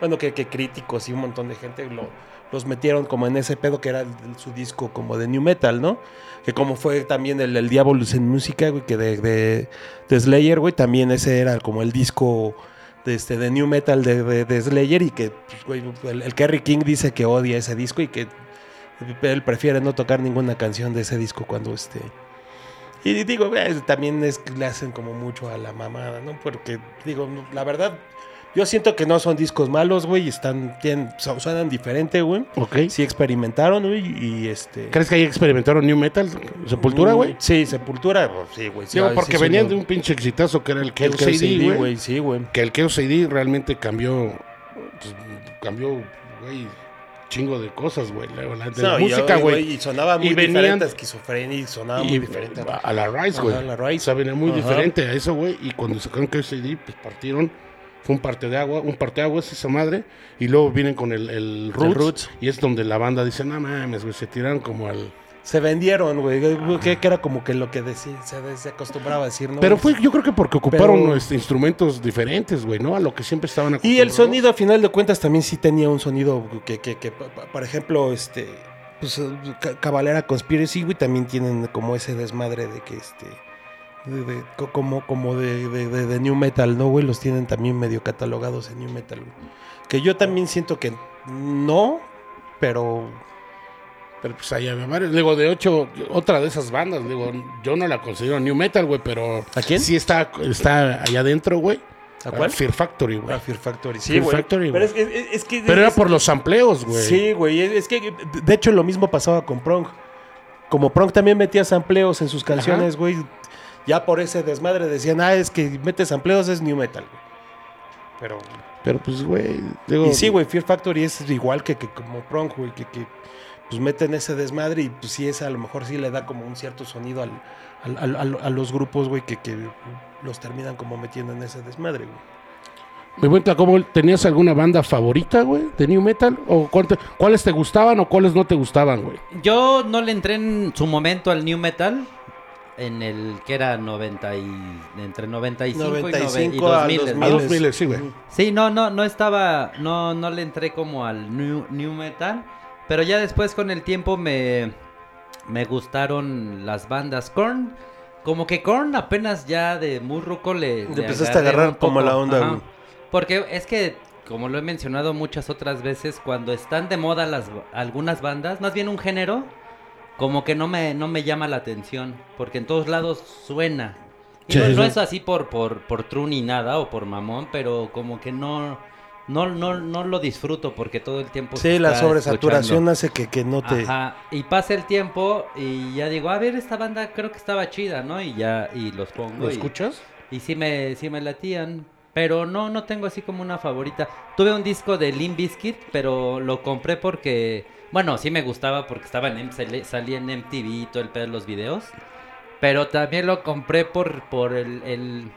bueno, que, que críticos y un montón de gente lo, los metieron como en ese pedo que era su disco como de New Metal, ¿no? Que como fue también el, el Diabolus en música, güey, que de, de, de Slayer, güey, también ese era como el disco de, este, de New Metal de, de- de Slayer y que, pues, güey, el, el Kerry King dice que odia ese disco y que él prefiere no tocar ninguna canción de ese disco cuando este... Y digo, güey, también es que le hacen como mucho a la mamada, ¿no? Porque, digo, la verdad, yo siento que no son discos malos, güey, están, tienen, su- suenan diferente, güey. Ok. Sí experimentaron, güey, y este... ¿Crees que ahí experimentaron New Metal? ¿Sepultura, güey? Sí, Sepultura, pues, sí, güey. sí, porque sí, venían de un pinche exitazo que era el AD, güey. sí, güey. Que el AD realmente cambió, pues, cambió, güey, chingo de cosas, güey. La, la- de la No, y- música, güey. Y sonaba muy Y venían- diferente a esquizofrenia y sonaba muy Y diferente. a, a la Rise, güey. La. O sea, venía muy Ajá. diferente a eso, güey. Y cuando sacaron AD, pues partieron. Fue un parte de agua, un parte de agua es esa madre. Y luego vienen con el, el Roots, Roots. Y es donde la banda dice, no mames, güey, se tiraron como al... Se vendieron, güey, que, que era como que lo que decía, se, se acostumbraba a decir, ¿no? Pero fue, yo creo que porque ocuparon Pero- este, instrumentos diferentes, güey, ¿no? A lo que siempre estaban Y acostumbrados. el sonido, a final de cuentas, también sí tenía un sonido que, que, que, por ejemplo, este, pues, eh, Ca- Cabalera Conspiracy, güey, también tienen como ese desmadre de que, este, de- de- co- como, como de, de, de- de New Metal, ¿no, güey? Los tienen también medio catalogados en New Metal, güey. Que yo también siento que no, pero Pero pues ahí había varios. Digo, de ocho, otra de esas bandas, digo, yo no la considero New Metal, güey, pero... ¿A quién? Sí está, está allá adentro, güey. ¿A cuál? Fear Factory, güey. Ah, Fear Factory, sí, Fear güey. Factory, Pero güey. es, que- es- es que... Pero era por los sampleos, güey. Sí, güey. Es que, de hecho, lo mismo pasaba con Prong. Como Prong también metía sampleos en sus canciones, güey. Ya por ese desmadre decían, ah, es que mete sampleos, es new metal, güey. Pero. Pero pues, güey, digo... Y sí, güey, Fear Factory es igual que, que como Prong, güey, que, que pues meten ese desmadre y pues sí, ese a lo mejor sí le da como un cierto sonido al, al- al- al- a los grupos, güey, que, que los terminan como metiendo en ese desmadre, güey. Me cuenta, ¿cómo tenías alguna banda favorita, güey, de New Metal? ¿O cuál te- cuáles te gustaban o cuáles no te gustaban, güey? Yo no le entré en su momento al New Metal. En el que era 90 y, entre 95, y, 95 y 2000. al ¿no? A 2000. 2000, sí, güey. Sí, no, no, no estaba, no, no le entré como al new, new metal, pero ya después con el tiempo me, me gustaron las bandas Korn, como que Korn apenas ya de muy ruco le, le empezaste a agarrar como la onda, ajá. porque es que como lo he mencionado muchas otras veces, cuando están de moda las algunas bandas, más bien un género, como que no me, no me llama la atención, porque en todos lados suena. Y Sí, no, sí, no es así por, por, por true ni nada o por mamón, pero como que no, no, no, no lo disfruto porque todo el tiempo Sí, la sobresaturación escuchando. hace que, que no te... Ajá, y pasa el tiempo y ya digo, a ver, esta banda creo que estaba chida, ¿no? Y ya, y los pongo. ¿Lo y- escuchas? Y sí me, sí me latían. Pero no, no tengo así como una favorita. Tuve un disco de Limp Bizkit, pero lo compré porque... Bueno, sí me gustaba porque estaba en salía en MTV y todo el pedo de los videos. Pero también lo compré por, por el, el,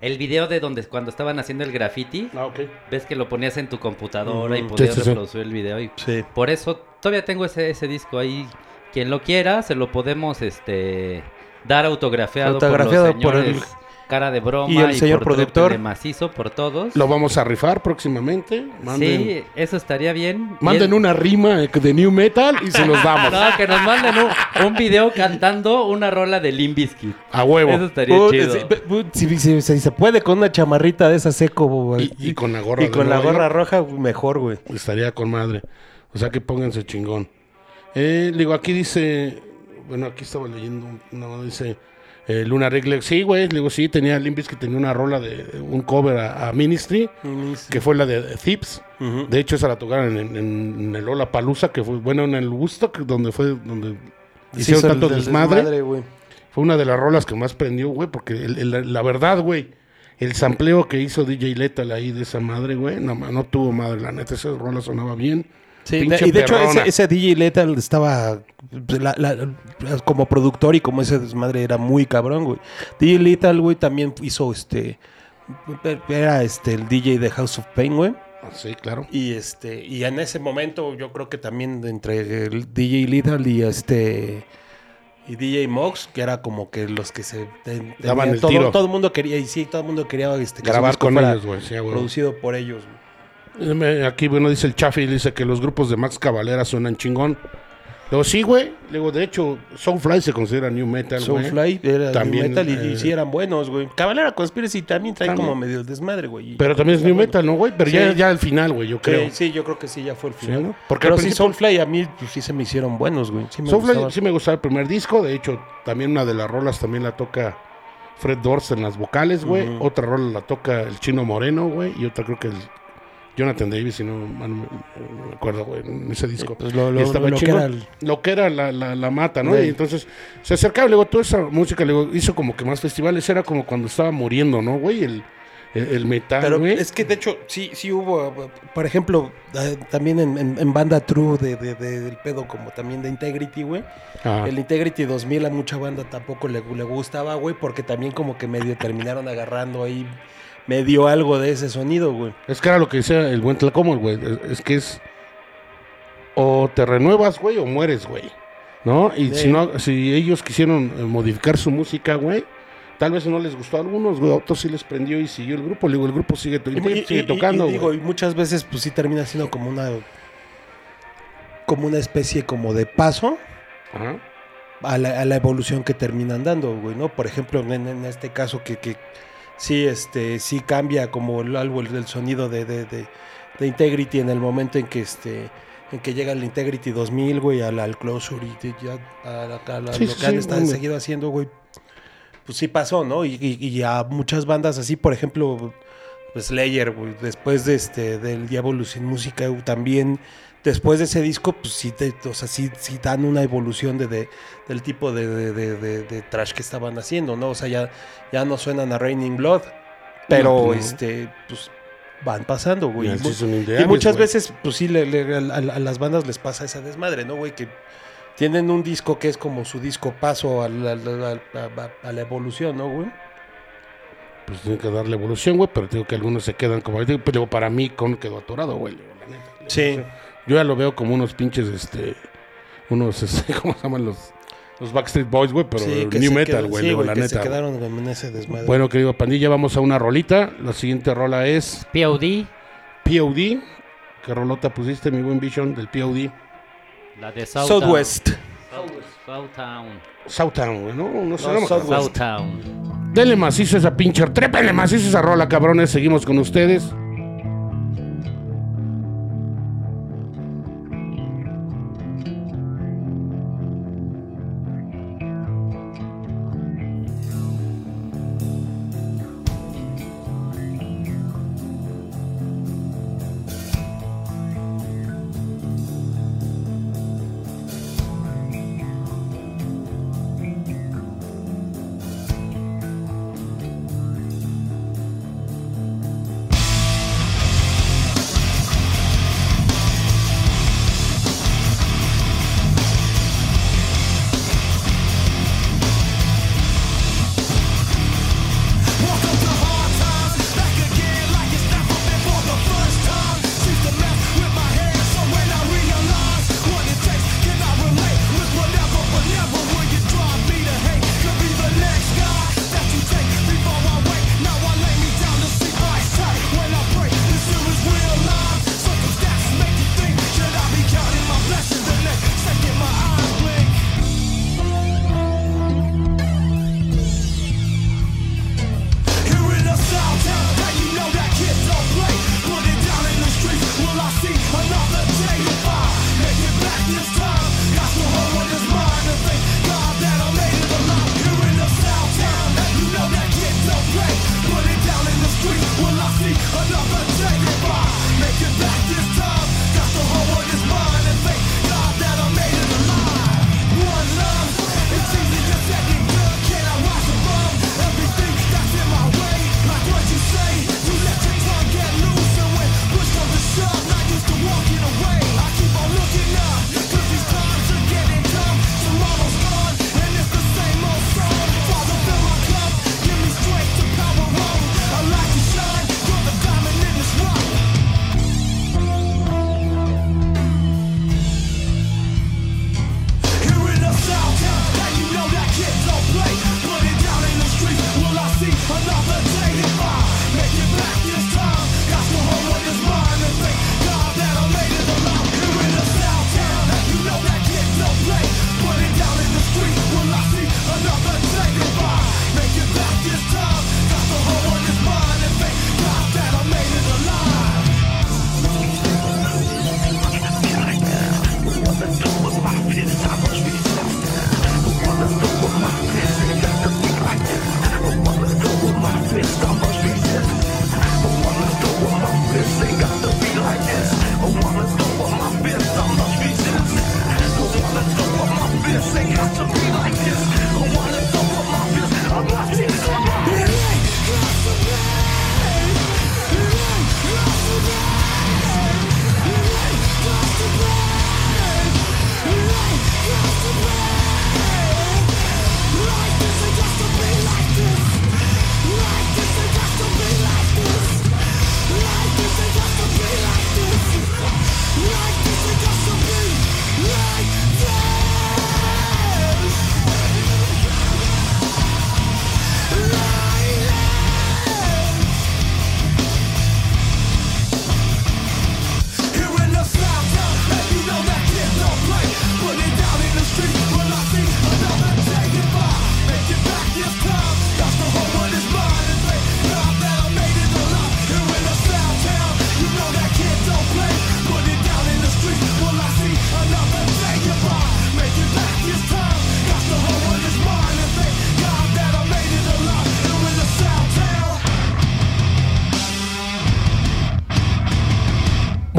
el video de donde cuando estaban haciendo el graffiti. Ah, ok. Ves que lo ponías en tu computadora y podías Sí, sí, sí. reproducir el video. Y Sí. por eso todavía tengo ese, ese disco ahí. Quien lo quiera, se lo podemos este dar autografiado, Autografiado por por los el- señores cara de broma y el señor por productor. De macizo por todos. Lo vamos a rifar próximamente. Manden, Sí, eso estaría bien. Manden el- una rima de New Metal y se los damos. No, que nos manden un, un video cantando una rola de Limp Bizkit. A huevo. Eso estaría Uh, chido. si, si- si se puede con una chamarrita de esa seco, güey. Y, y con la gorra Y con la gorra roja, mejor, güey. Estaría con madre. O sea que pónganse chingón. Eh, digo, aquí dice. Bueno, aquí estaba leyendo. No, dice. Eh, Luna Reglex. Sí, güey. Le digo, sí, tenía Limbis que tenía una rola de un cover a, a Ministry. Que fue la de. Ujú. De hecho, esa la tocaron en, en, en el Lola Palusa, que fue, bueno, en el Woodstock, donde fue donde Sí, hicieron tanto del desmadre. güey. Fue una de las rolas que más prendió, güey, porque el- el- la verdad, güey, el sampleo que hizo DJ Lethal ahí de esa madre, güey, no, no tuvo madre, la neta, esa rola sonaba bien. Sí, Pinche de- y de hecho ese, ese DJ Lethal estaba la- la- como productor y como ese desmadre era muy cabrón, güey. DJ Lethal, güey, también hizo este era este el DJ de House of Pain, güey. Sí, claro. Y este y en ese momento yo creo que también entre el DJ Lethal y este y DJ Mox, que era como que los que se Daban el todo, tiro. todo el mundo quería y sí, todo el mundo quería este, Grabar con ellos, güey, sí, producido por ellos. güey. Aquí, bueno, dice el Chafi, dice que los grupos de Max Cavalera suenan chingón. Luego, sí, güey. Luego, de hecho, Soulfly se considera New Metal, güey. Soulfly era También, New Metal y, y eh, sí eran buenos, güey. Cavalera Conspiracy también trae También. como medio desmadre, güey. Pero también es New bueno. Metal, ¿no, güey? Pero Sí. ya, ya al final, güey, yo creo. sí, yo creo que sí, ya fue el Sí, final. ¿no? Porque Pero sí, Soulfly a mí pues, sí se me hicieron buenos, güey. Sí me Soulfly sí me gustaba el primer disco. De hecho, también una de las rolas también la toca Fred Dorst en las vocales, güey. Otra rola la toca el Chino Moreno, güey. Y otra creo que el Jonathan Davis, si no mal me acuerdo, güey, en ese disco. Pues lo, Y lo- estaba lo que era el- Lo que era la, la, la mata, ¿no? Sí. Y entonces se acercaba, luego toda esa música, luego hizo como que más festivales. Era como cuando estaba muriendo, ¿no, güey? El, el, el metal, Pero güey. es que de hecho sí sí hubo, por ejemplo, eh, también en, en- en banda True de, de- de- del pedo como también de Integrity, güey. Ah, El Integrity 2000 a mucha banda tampoco le, le gustaba, güey, porque también como que medio terminaron agarrando ahí medio algo de ese sonido, güey. Es que era lo que decía el buen Tlacomol, güey. Es, es que es. O te renuevas, güey, o mueres, güey. ¿No? Y Sí. si no, si ellos quisieron eh, modificar su música, güey, tal vez no les gustó a algunos, güey. A otros sí les prendió y siguió el grupo. Le digo, el grupo sigue, to- Y- y- sigue y- tocando, digo, y muchas veces pues sí termina siendo como una como una especie como de paso Ajá. a la, a la evolución que terminan dando, güey, ¿no? Por ejemplo, en, en este caso que, que sí, este, sí cambia como el, algo el, el sonido de, de, de- de Integrity en el momento en que este en que llega el Integrity 2000, güey, al, al Closure y ya a, Sí, lo que han sí, estado seguido haciendo, güey, pues sí pasó, ¿no? Y, y- y a muchas bandas así, por ejemplo, pues Slayer, güey, después de este del Diablo sin música, también después de ese disco, pues sí, te, o sea, sí, sí dan una evolución de, de- del tipo de, de- de- trash que estaban haciendo, ¿no? O sea, ya, ya no suenan a Raining Blood, pero No, pues este, pues van pasando, güey. Y Y, muchas veces, pues sí, le- le- a, a- las bandas les pasa esa desmadre, ¿no, güey? Que tienen un disco que es como su disco paso a la, a la- a- a la evolución, ¿no, güey? Pues tiene que darle evolución, güey. Pero digo que algunos se quedan como. Pero digo, para mí, Con quedó atorado, güey. Sí. Yo ya lo veo como unos pinches, este. Unos, este, ¿cómo se llaman los? Los Backstreet Boys, güey. Pero Sí, New se Metal, güey. sí, la que neta. se quedaron en ese desmadre. Bueno, querido pandilla, vamos a una rolita. La siguiente rola es POD, POD. ¿Qué rolota pusiste, mi buen Vision, del POD? la de South Southwest. Southtown. Southtown, güey, ¿no? No sé, No, no me acuerdo. Southwest. Southtown. Denle macizo esa pinche. Trépenle macizo esa rola, cabrones. Seguimos con ustedes.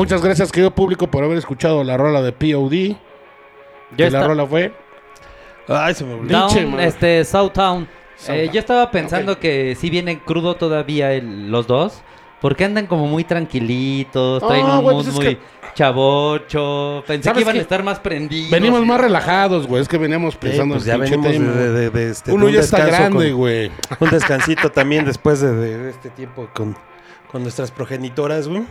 Muchas gracias, querido público, por haber escuchado la rola de POD. Yo Que la rola fue. Ay, se me olvidó. Down, man. este, Southtown. Eh, yo estaba pensando que si vienen crudo todavía el- los dos, porque andan como muy tranquilitos, traen Ah, un güey, mood pues es muy que- chavocho. Pensé ¿Sabes que iban qué? a estar más prendidos. Venimos más relajados, güey. Es que veníamos Sí, pensando pues en ya el pinche venimos de, tema. de- de este, Uno de un ya está descanso grande, güey. Un descansito también después de, de- de este tiempo con, con nuestras progenitoras, güey.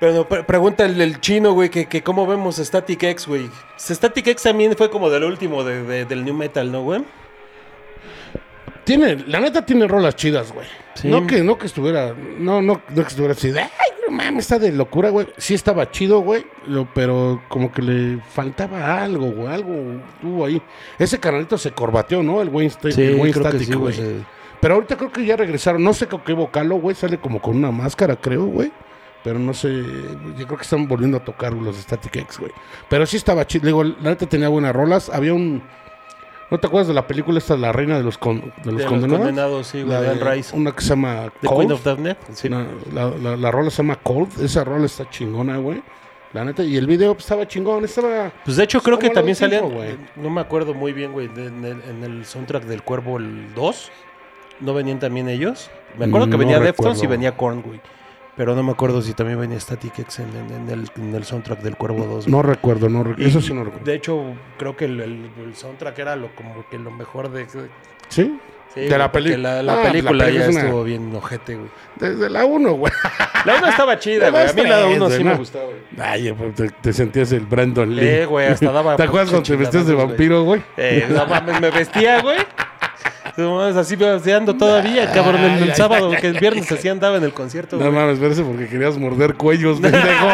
Pero pre- pregunta el, el chino, güey, que, que cómo vemos Static X, güey. Static X también fue como del último de, de- del New Metal, ¿no, güey? Tiene, la neta tiene rolas chidas, güey. Sí. No que, no que estuviera, no, no, no que estuviera así de, ay, no mames, está de locura, güey. Sí estaba chido, güey, lo- pero como que le faltaba algo, güey, algo tuvo ahí. Ese canalito se corbateó, ¿no? El Wayne, Sta- el Wayne Static, güey. Pero ahorita creo que ya regresaron, no sé con qué vocalo, güey, sale como con una máscara, creo, güey. Pero no sé, yo creo que están volviendo a tocar los de Static X, güey. Pero sí estaba chido, digo, la neta tenía buenas rolas. Había un... ¿No te acuerdas de la película esta, La Reina de los, con- de los de los Condenados? condenados, sí, güey, La de de- Rice. Una que se llama The Cold. Queen of Darknet. Sí. Una- la, la- la rola se llama Cold. Esa rola está chingona, güey. La neta. Y el video pues, estaba chingón. Estaba... Pues de hecho creo que también tiempo, salían, no me acuerdo muy bien, güey, de- en el, en el soundtrack del Cuervo el 2, ¿no venían también ellos? Me acuerdo que venía Deftones y venía Korn, güey. Pero no me acuerdo si también venía Static X en, en- en el, en el soundtrack del Cuervo 2. No recuerdo, no recuerdo. Eso sí no recuerdo. De hecho, creo que el, el- el soundtrack era lo como que lo mejor de... ¿Sí? Sí, De la peli- La, la Ah, la película película ya una- estuvo bien ojete, güey. Desde la 1, güey. La 1 estaba chida, güey. A mí la tres, 1 sí me gustaba, güey. Ay, pues, te, te sentías el Brandon Lee. Eh, güey, hasta daba ¿Te acuerdas cuando te vestías de vampiro, güey? Eh, no mames, me vestía, güey. No mames, así me ando todavía, cabrón. El, el sábado, que el viernes así andaba en el concierto, No güey. mames, verse porque querías morder cuellos, pendejo.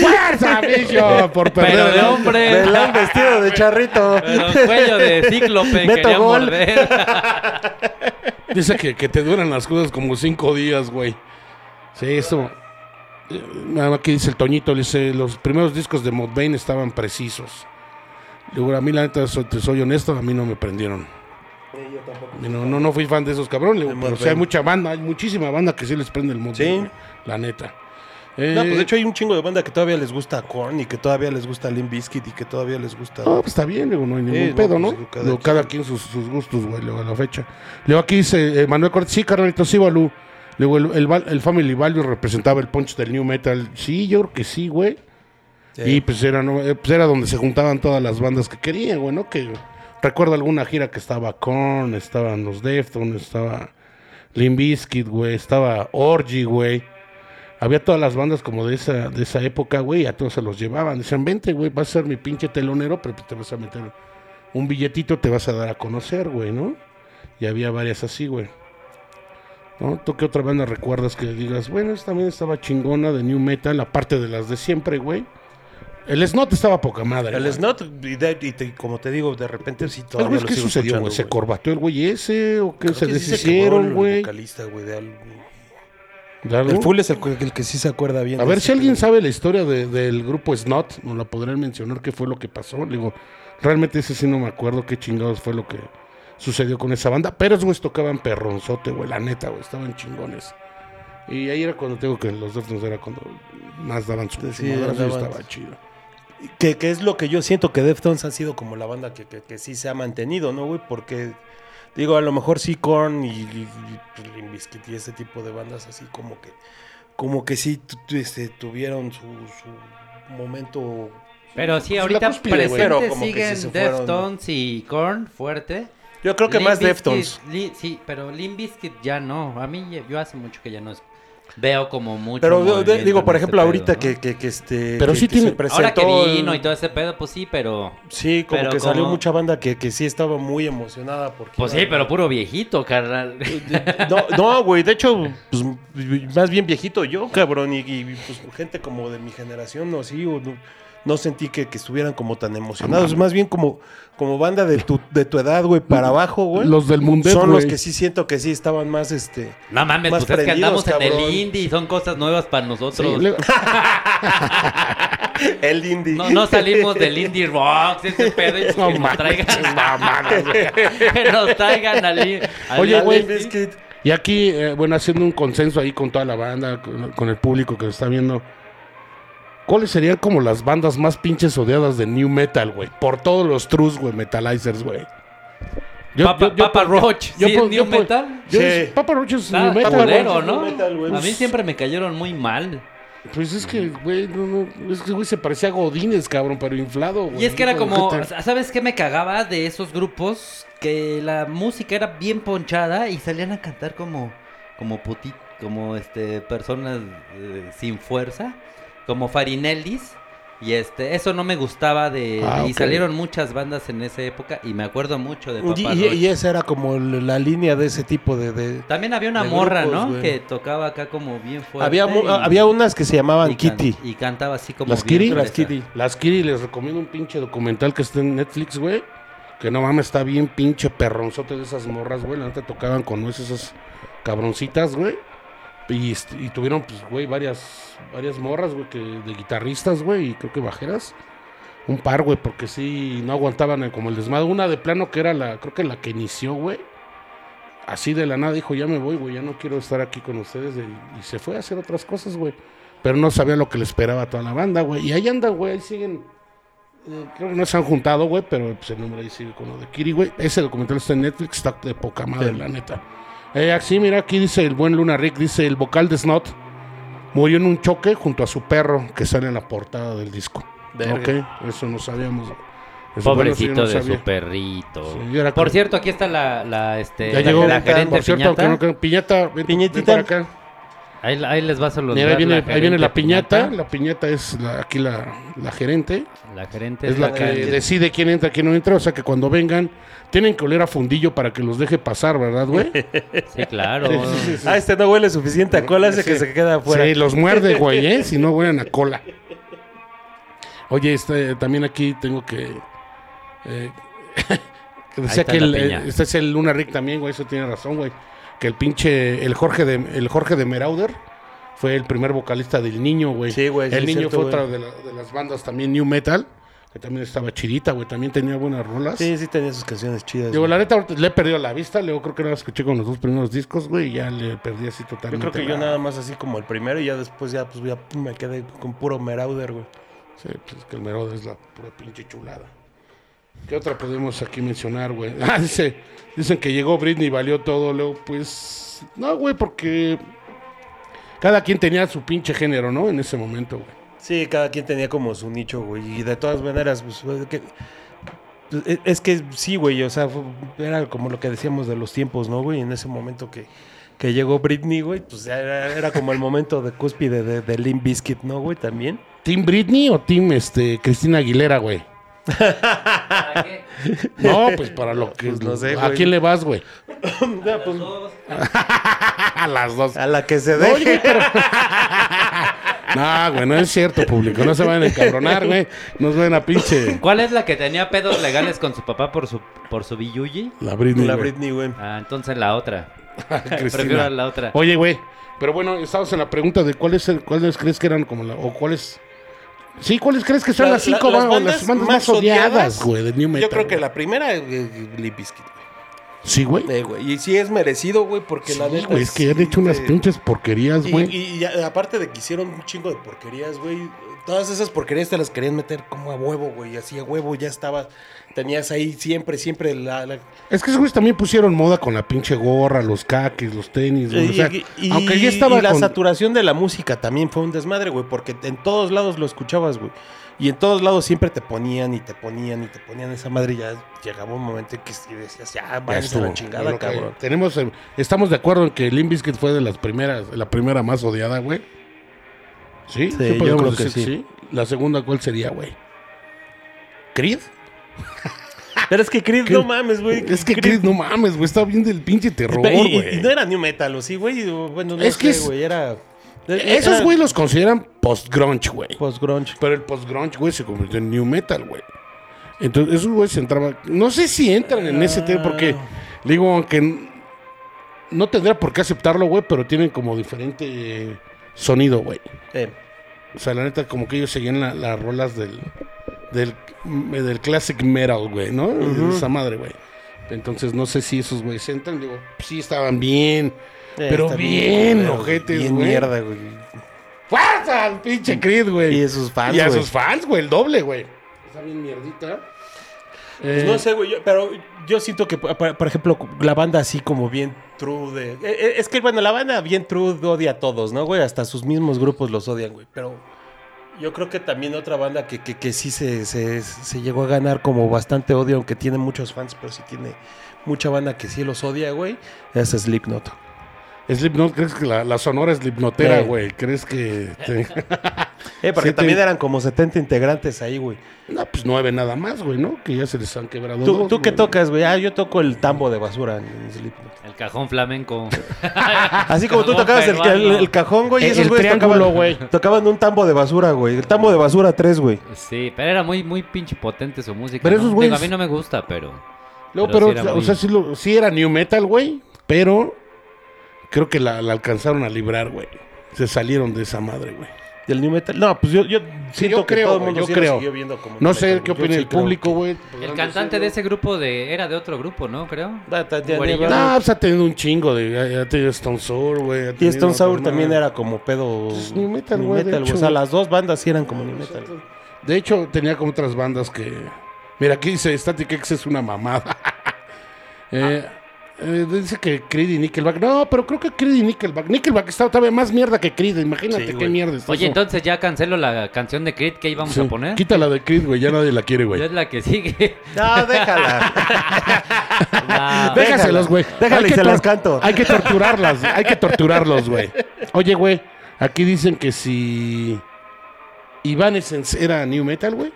¡Fuerza, bicho! Por perder Pero de el- hombre. Pelón vestido de charrito. Pero cuello de cíclope Meto quería gol. morder. Dice que, que te duran las cosas como cinco días, güey. Sí, eso. eh, Nada más aquí dice el Toñito, le dice, los primeros discos de Modbane estaban precisos. Digo, a mí la neta, soy, te soy honesto, a mí no me prendieron. Y No, no, no fui fan de esos cabrones, digo, pero sí Mudvayne. hay mucha banda, hay muchísima banda que sí les prende el Modbane, Sí. la neta. No, Eh, pues de hecho hay un chingo de banda que todavía les gusta Korn y que todavía les gusta Limp Bizkit y que todavía les gusta... No, pues está bien, digo, no hay ningún no, pedo, ¿no? pues, cada quien. cada quien sus, sus gustos, güey, luego a la fecha. Luego aquí dice eh, Manuel Cortés, sí, carnalito, sí, Balú. Luego el, el, el Family Value representaba el punch del New Metal. Sí, yo creo que sí, güey. Y pues era, no, eh, pues era donde se juntaban todas las bandas que querían, güey, ¿no? Que recuerdo alguna gira que estaba Korn, estaban los Deftones, estaba Limp Bizkit, güey, estaba Orgy, güey. Había todas las bandas como de esa, de esa época, güey, a todos se los llevaban. Decían, vente, güey, vas a ser mi pinche telonero, pero pues te vas a meter un billetito, te vas a dar a conocer, güey, ¿no? Y había varias así, güey. ¿No? ¿Tú qué otra banda recuerdas que digas, bueno, esta también estaba chingona de New Metal, aparte de las de siempre, güey? El Snot estaba poca madre. El güey. Snot, y, de- y te- como te digo, de repente sí lo ¿Qué sucedió, güey? ¿Se güey. corbateó el güey ese o qué? Creo ¿Se que deshicieron, el güey? vocalista, güey, de algo. ¿De algo? El Full es el, que- el que sí se acuerda bien. A ver si alguien sabe la historia de- del grupo Snot, nos la podrían mencionar qué fue lo que pasó. Le Digo, realmente ese sí no me acuerdo qué chingados fue lo que sucedió con esa banda. Pero esos güeyes tocaban perronzote, güey, la neta, güey, estaban chingones. Y ahí era cuando tengo que los Deftones era cuando más daban su, Sí, andaban- estaba chido. Que, que es lo que yo siento que Deftones ha sido como la banda que, que, que sí se ha mantenido, ¿no, güey? Porque, digo, a lo mejor sí Korn y, y, y, y ese tipo de bandas así como que, como que sí este, tuvieron su, su momento... Pero sí, ahorita güey. Pero que sí siguen. Deftones y Korn fuerte. Yo creo que Limp más Bizkit- Deftones. Li- sí, pero Limp Bizkit ya no. A mí yo hace mucho que ya no es- veo como mucho. Pero digo, por ejemplo, pedo, ahorita ¿no? que, que, que este... Pero que- sí que se tiene- Ahora que presentó vino y todo ese pedo, pues sí, pero. Sí, como Pero que salió mucha banda que, que sí estaba muy emocionada porque... Pues sí, pero puro viejito, carnal. No, no, güey, de hecho, pues, más bien viejito yo, cabrón, y, y, pues gente como de mi generación, no, sí, o no, no sentí que, que estuvieran como tan emocionados, más bien como, como banda de tu, de tu edad, güey, para abajo, güey. Los del Mundet, Son los que sí siento que sí estaban más, este... No mames, Más pues es que andamos en el indie y son cosas nuevas para nosotros. Sí, le- El indie. No, no salimos del indie rock, ese pedo. y No que nos mames, traigan, mamadas, güey. que nos traigan al, al Oye, Al indie. güey. Y aquí, eh, bueno, haciendo un consenso ahí con toda la banda, con, con el público que lo está viendo. ¿Cuáles serían como las bandas más pinches odiadas de New Metal, güey? Por todos los trus, güey, Metalizers, güey. Yo- Papa, yo- yo Papa Roach, yo ¿sí po- es yo New Metal? yo- Sí. Papa Roach es Está, New Metal, culero, ¿no? Metal, güey. A mí siempre me cayeron muy mal. Pues es que, güey, no, no, es que, güey, se parecía a Godínez, cabrón, pero inflado, güey. Y es que era como. ¿sabes qué me cagaba de esos grupos? Que la música era bien ponchada y salían a cantar como, como puti, como este, personas eh, sin fuerza, como Farinellis. Y este, eso no me gustaba de... Ah, Y salieron muchas bandas en esa época y me acuerdo mucho de Papa Y, Roach. y- y esa era como la línea de ese tipo de... de- También había una de morra, grupos, ¿no? güey. Que tocaba acá como bien fuerte. Había, y- había unas que se llamaban y can- Kitty. Y cantaba así como ¿Las bien Kitty? Las. Kitty. Las Kiri les recomiendo un pinche documental que está en Netflix, güey. Que no mames, está bien pinche perronzote de esas morras, güey. La neta tocaban con nuez esas cabroncitas, güey. Y, y tuvieron, pues, güey, varias, varias morras, güey, que, de guitarristas, güey, y creo que bajeras. Un par, güey, porque sí, no aguantaban el- como el desmadre. Una de plano que era la, creo que la que inició, güey. Así de la nada dijo, ya me voy, güey, ya no quiero estar aquí con ustedes. Y, y se fue a hacer otras cosas, güey. Pero no sabía lo que le esperaba a toda la banda, güey. Y ahí andan, güey, ahí siguen. eh, creo que no se han juntado, güey, pero pues, el nombre ahí sigue con lo de Kiri, güey. Ese documental está en Netflix, está de poca madre, Sí. la neta. Eh, aquí, mira, aquí dice el buen Luna Rick, dice el vocal de Snot murió en un choque junto a su perro que sale en la portada del disco. Verga. Ok, eso no sabíamos. Eso, bueno, eso yo Pobrecito no de sabía. su perrito. Sí, Por cierto, aquí está la, la, este, Ya la, llegó, la gerente por cierto, piñata. aunque no piñata, ven, ven para acá. Ahí, ahí les va a saludar. Mira, ahí viene, la ahí viene la piñata. La piñata es la- aquí la, la gerente. La gerente Es la que decide quién entra, quién no entra. O sea que cuando vengan, tienen que oler a fundillo para que los deje pasar, ¿verdad, güey? Sí, claro. Ah, este no huele suficiente a cola, hace que Sí. se queda afuera. Sí, los muerde, güey, ¿eh? Si no huelen a cola. Oye, este, también aquí tengo que... eh, que decía está que la el, piña. eh, este es el Luna Rick también, güey, eso tiene razón, güey. Que el pinche, el Jorge de, el Jorge de Merauder fue el primer vocalista del Niño, güey. Sí, güey, El Niño cierto, fue otra de, la- de las bandas también New Metal, que también estaba chidita, güey, también tenía buenas rolas. Sí, sí tenía sus canciones chidas. Digo, güey. la neta, le he perdido la vista. Luego creo que no la escuché con los dos primeros discos, güey. Y ya le perdí así Yo totalmente. creo que yo nada más así como el primero y ya después ya pues ya me quedé con puro Merauder, güey. Sí, pues es que el Merode es la pura pinche chulada. ¿Qué otra podemos aquí mencionar, güey? Ah, dice, dicen que llegó Britney y valió todo. Luego, pues. No, güey, porque. Cada quien tenía su pinche género, ¿no? En ese momento, güey. Sí, cada quien tenía como su nicho, güey. Y de todas maneras, pues, que- es- es que sí, güey. O sea, era como lo que decíamos de los tiempos, ¿no, güey? En ese momento que, que llegó Britney, güey, pues ya era, era como el momento de cúspide de, de Limp Bizkit, ¿no, güey? También. ¿Team Britney o Team este, Cristina Aguilera, güey? No, pues para lo que. Pues no sé, ¿A güey. quién le vas, güey? Ya, pues, A las dos. a la que se No, deje. güey, pero- No, güey, no es cierto, público. No se van a encabronar, güey. Nos ven a pinche. ¿Cuál es la que tenía pedos legales con su papá por su por su billuyi? La Britney. La güey. Britney, güey. Ah, entonces la otra. Cristina. Prefiero a la otra. Oye, güey. Pero bueno, estamos en la pregunta de cuáles cuáles crees que eran como la. o cuáles. Sí, ¿cuáles crees que son La- las cinco la- las bandas, bandas más odiadas, güey, de New Metal? Yo creo que la primera Limp Bizkit. Sí, güey. Eh, güey. Y sí es merecido, güey, porque Sí, la neta güey, es que han hecho unas pinches porquerías, Y, güey. y- y aparte de que hicieron un chingo de porquerías, güey. Todas esas porquerías te las querían meter como a huevo, güey. Así a huevo ya estaba. Tenías ahí siempre, siempre la. la- Es que esos güeyes también pusieron moda con la pinche gorra, los caquis, los tenis, güey. o sea, y, y- aunque ya estaba y la con- saturación de la música también fue un desmadre, güey. Porque en todos lados lo escuchabas, güey. Y en todos lados siempre te ponían y te ponían y te ponían esa madre. Y ya llegaba un momento en que decías, ya, Ya váyanse la chingada, cabrón. Tenemos, estamos de acuerdo en que Limp Bizkit fue de las primeras, la primera más odiada, güey. Sí, Sí, ¿Sí yo creo que sí. La segunda, ¿cuál sería, güey? ¿Creed? Pero es que Creed, ¿Qué? no mames, güey. Es que Creed, no mames, güey, está bien del pinche terror, y, güey. y no era New Metal, ¿o sí, güey? Bueno, no Es sé, güey. Era. Esos era güey los consideran post-grunge, güey. Post-grunge. Pero el post-grunge, güey, se convirtió en new metal, güey. Entonces, esos güeyes entraban. No sé si entran en ese tema, porque, digo, aunque no tendría por qué aceptarlo, güey, pero tienen como diferente eh, sonido, güey. Eh, O sea, la neta, como que ellos seguían la- las rolas del, del, del classic metal, güey, ¿no? Esa madre, güey. Entonces no sé si esos güeyes entran. Digo, sí estaban bien. Pero bien, pero ojetes, Bien güey. mierda, güey. ¡Fuerza al pinche Creed, güey! Y a sus fans, Y a güey. sus fans, güey, el doble, güey. Está bien mierdita. Pues Eh, no sé, güey, yo- pero yo siento que, por, por ejemplo, la banda así como bien true de... eh, eh, Es que, bueno, la banda bien true odia a todos, ¿no, güey? Hasta sus mismos grupos los odian, güey. Pero yo creo que también otra banda que, que, que sí se, se, se llegó a ganar como bastante odio, aunque tiene muchos fans, pero sí tiene mucha banda que sí los odia, güey, es Slipknot. Slipknot, ¿crees que la, la sonora Slipknotera, Eh. güey? ¿Crees que...? te- Eh, porque Sí, te- también eran como 70 integrantes ahí, güey. no, pues nueve nada más, güey, ¿no? Que ya se les han quebrado ¿Tú, dos, ¿tú qué tocas, güey? Ah, yo toco el tambo de basura en, en Slipknot. El cajón flamenco. Así como tú tocabas el, el- el cajón, güey, esos güeyes triángulo, tocaban, güey. tocaban un tambo de basura, güey. El tambo de basura 3, güey. Sí, pero era muy, muy pinche potente su música. Pero ¿no? esos Digo, güeyes- a mí no me gusta, pero. No, Pero pero, sí era o muy- sea, sí, lo- sí era new metal, güey, pero creo que la, la alcanzaron a librar, güey. Se salieron de esa madre, güey. Del new metal. No, pues yo, yo siento yo que creo, todo el güey, mundo yo sí creo. siguió viendo como No sé metal, qué opina sí el creo. público, güey. El cantante de ese grupo de era de otro grupo, ¿no? Creo. Ah, No, pues ha tenido un chingo de... Ha tenido Stone Sour, güey. Y Stone Sour también era como pedo. Pues, new metal, güey, de metal, hecho, O sea, las dos bandas sí eran como new metal. De hecho, tenía como otras bandas que... Mira, aquí dice Static X es una mamada. Eh, eh, dice que Creed y Nickelback. No, pero creo que Creed y Nickelback. Nickelback está todavía más mierda que Creed. Imagínate Sí, qué mierda es Oye, eso. entonces ya cancelo la canción de Creed que íbamos Sí, a poner. Quítala de Creed, güey. Ya nadie la quiere, güey. Es la que sigue. No, déjala. La- Déjaselos, güey. Déjala y que se las canto. Hay que torturarlas. hay que torturarlos, güey. Oye, güey. Aquí dicen que si. Evanescence era New Metal, güey.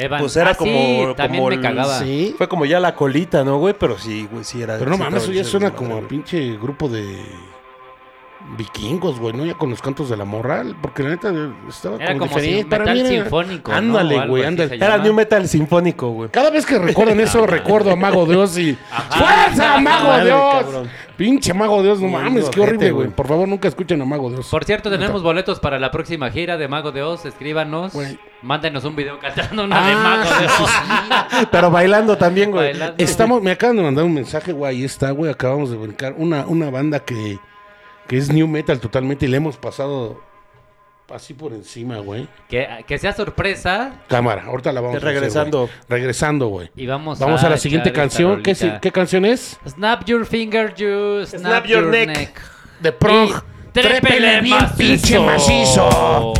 Evan- Pues era Ah, sí, como- también como me el- cagaba. Sí. Fue como ya la colita, ¿no, güey? Pero sí, güey, sí era. Pero no sí mames, eso estaba ya suena como a güey. pinche grupo de. Vikingos, güey, ¿no? Ya con los cantos de la morral. Porque la neta estaba Era como, como diferente. si- Para metal mí era- sinfónico, ¿no? Ándale, algo güey, así ándale. Era llama. new metal sinfónico, güey. Cada vez que recuerdan eso, recuerdo a Mago Dios y. ¡Fuerza, Mago Madre, Dios! cabrón. Pinche Mago Dios, no mames, qué ojete, horrible, güey. güey. Por favor, nunca escuchen a Mago Dios. Por cierto, tenemos boletos para la próxima gira de Mago de Oz. Escríbanos. Güey. Mándenos un video cantando una de Ah, Mago de sí, Oz. Pero bailando también, güey. Bailando. Estamos, me acaban de mandar un mensaje, güey, ahí está, güey, acabamos de brincar. Una, una banda que, que es new metal totalmente y le hemos pasado así por encima, güey. Que, que sea sorpresa Cámara, ahorita la vamos a hacer, Regresando. güey. Regresando, güey. y vamos, Vamos a la siguiente canción. ¿Qué, ¿Qué canción es? Snap your finger, you snap, Snap your, your neck. neck. De Prong. Y trépele bien, pinche macizo.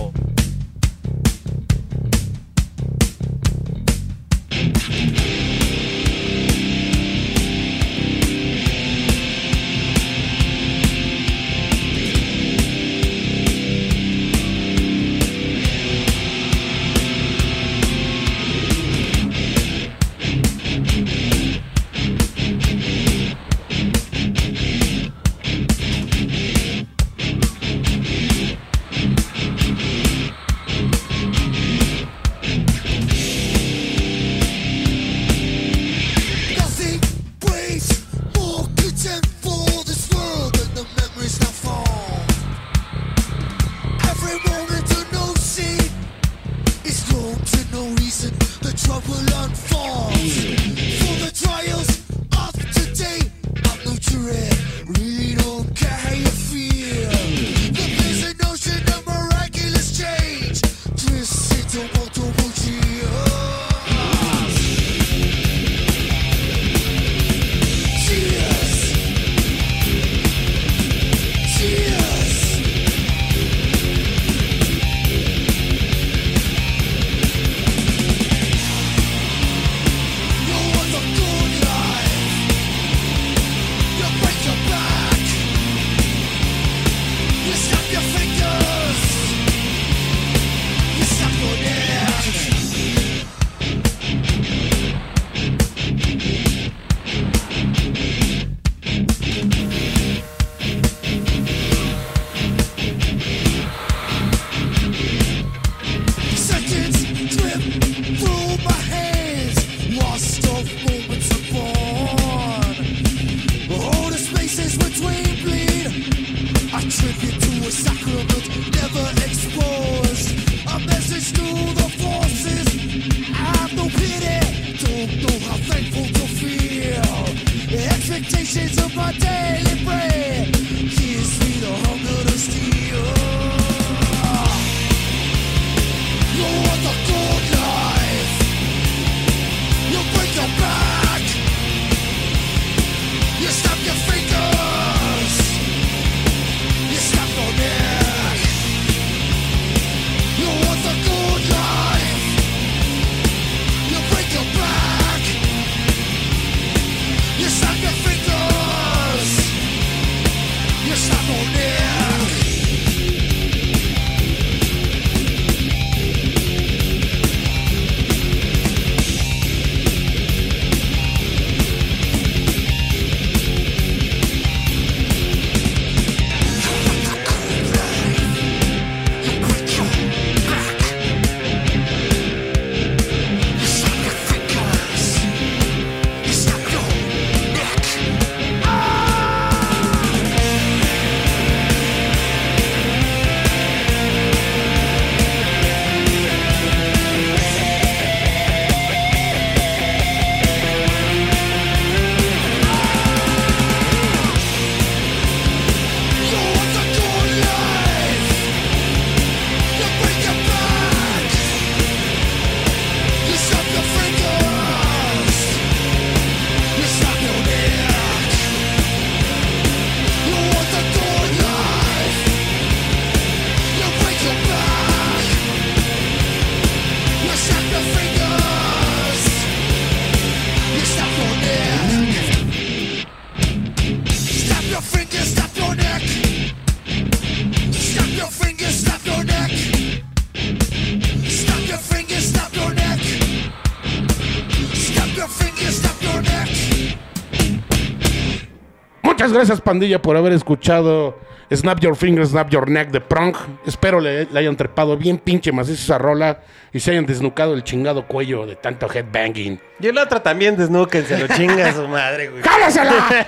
Gracias, pandilla, por haber escuchado Snap Your Finger, Snap Your Neck de Prong. Espero le, le hayan trepado bien pinche macizo esa rola y se hayan desnucado el chingado cuello de tanto headbanging. Y el otro también desnúquense, lo chinga a su madre, güey. ¡Cállesela!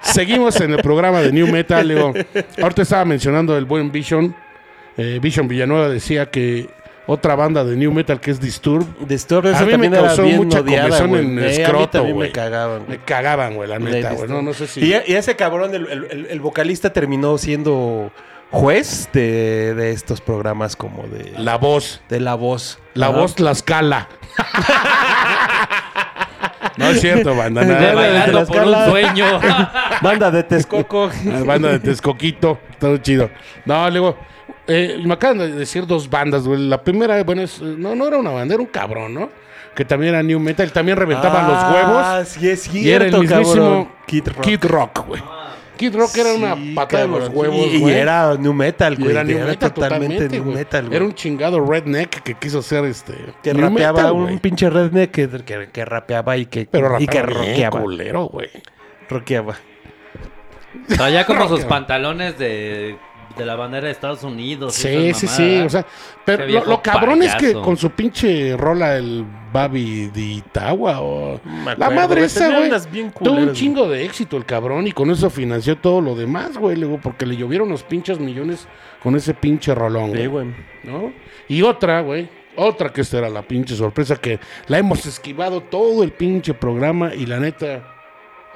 Seguimos en el programa de New Metal. Leo. Ahorita estaba mencionando el buen Vision. Eh, Vision Villanueva decía que otra banda de New Metal que es Disturb. Disturbed, A esa mí me también era causó bien mucha odiada, en Eh, a escroto, güey. me cagaban. Me cagaban, güey, la neta, güey. No, no sé si. Y, y ese cabrón, el, el- el- el vocalista terminó siendo juez de, de estos programas como de La voz. de la voz. La Ajá. voz Tlaxcala. no es cierto, banda. De nada. bailando por un sueño. Banda de Texcoco. Banda de Texcoquito, todo chido. No, luego, eh, me acaban de decir dos bandas, güey. La primera, bueno, es, no, no era una banda, era un cabrón, ¿no? Que también era New Metal, también reventaban Ah, los huevos. sí es cierto, Y era el mismísimo cabrón. Kid Rock. Kid Rock, güey. Kid Rock era una Sí, pata de los huevos, Y, y güey. era new metal, güey. era New Metal totalmente new güey. metal, güey. Era un chingado redneck que quiso ser este... que new rapeaba metal, un güey. pinche redneck que, que, que rapeaba y que, Pero y que rapeaba bien rockeaba. culero, güey. Rockeaba. Traía como sus pantalones de, de la bandera de Estados Unidos. Sí, sí, sí. O sea, pero lo, cabrón es que con su pinche rola el Babi de Itagua o la madre esa, güey. Tuvo un chingo de éxito el cabrón y con eso financió todo lo demás, güey. Luego, porque le llovieron los pinches millones con ese pinche rolón, Sí, güey. güey. ¿No? Y otra, güey. Otra que esta era la pinche sorpresa que la hemos esquivado todo el pinche programa y la neta,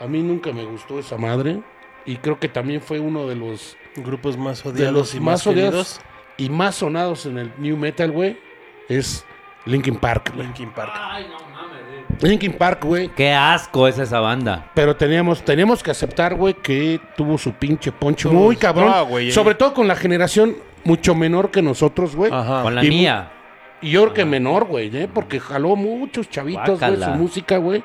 a mí nunca me gustó esa madre. Y creo que también fue uno de los Grupos más de odiados los y más más odiados queridos. y más sonados en el New Metal, güey, es Linkin Park, güey. Linkin Park. Linkin Park, güey. Qué asco es esa banda. Pero teníamos, teníamos que aceptar, güey, que tuvo su pinche poncho muy cabrón. no, güey, eh. sobre todo con la generación mucho menor que nosotros, güey. Ajá. Con la Y- mía. Y yo creo que menor, güey, ¿eh? Porque jaló muchos chavitos, güey, su música, güey.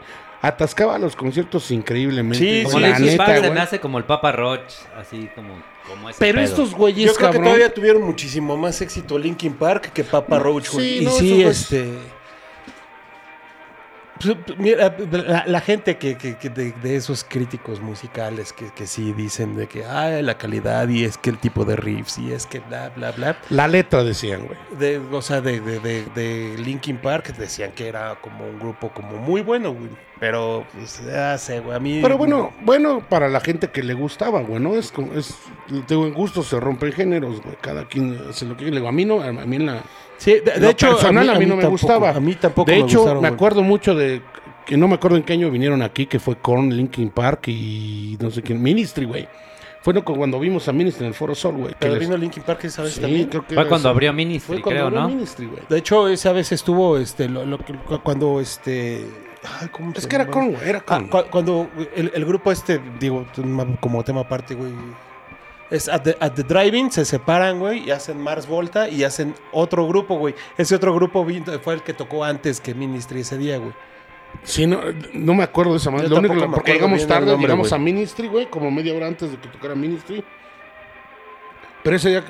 Atascaba los conciertos increíblemente. Sí, Como sí, la Linkin neta, Park se güey. me hace como el Papa Roach. Así como, como ese Pero pedo. estos güeyes, Yo creo que todavía tuvieron muchísimo más éxito Linkin Park que Papa Roach, güey. sí, y no, sí, esos este... pues, Mira, la, la gente que, que- que de, de esos críticos musicales que, que sí dicen de que ay, la calidad y es que el tipo de riffs y es que bla bla bla La letra decían, güey. de, o sea de, de, de, de Linkin Park decían que era como un grupo como muy bueno güey pero pues ya sé güey a mí Pero bueno, bueno, para la gente que le gustaba, güey, ¿no? Es, como- es, tengo en gusto, se rompen géneros, güey. Cada quien hace lo que quiere. Digo, A mí no, a mí en la... sí de, hecho personal a mí, no me tampoco- gustaba. a mí tampoco De me hecho, gustaron, me güey. acuerdo mucho de... Que no me acuerdo en qué año vinieron aquí, que fue Korn, Linkin Park y no sé quién, Ministry, güey. Fue no, cuando vimos a Ministry en el Foro Sol, güey. que pero les- vino Linkin Park esa vez Sí, también creo que Fue cuando ese- abrió Fue Ministry, cuando creo, abrió ¿no? Ministry, güey. De hecho, esa vez estuvo este lo, lo cuando este ay, ¿cómo Es se que era güey, era Ah, Korn. cu- cuando el, el grupo este, digo, como tema aparte, güey. Es at the, at the Drive-In, se separan, güey, y hacen Mars Volta y hacen otro grupo, güey. Ese otro grupo fue el que tocó antes que Ministry ese día, güey. Sí, no, no me acuerdo de esa. Yo Lo único, porque llegamos tarde, nombre, llegamos a Ministry, güey, como media hora antes de que tocara Ministry. Pero ese día,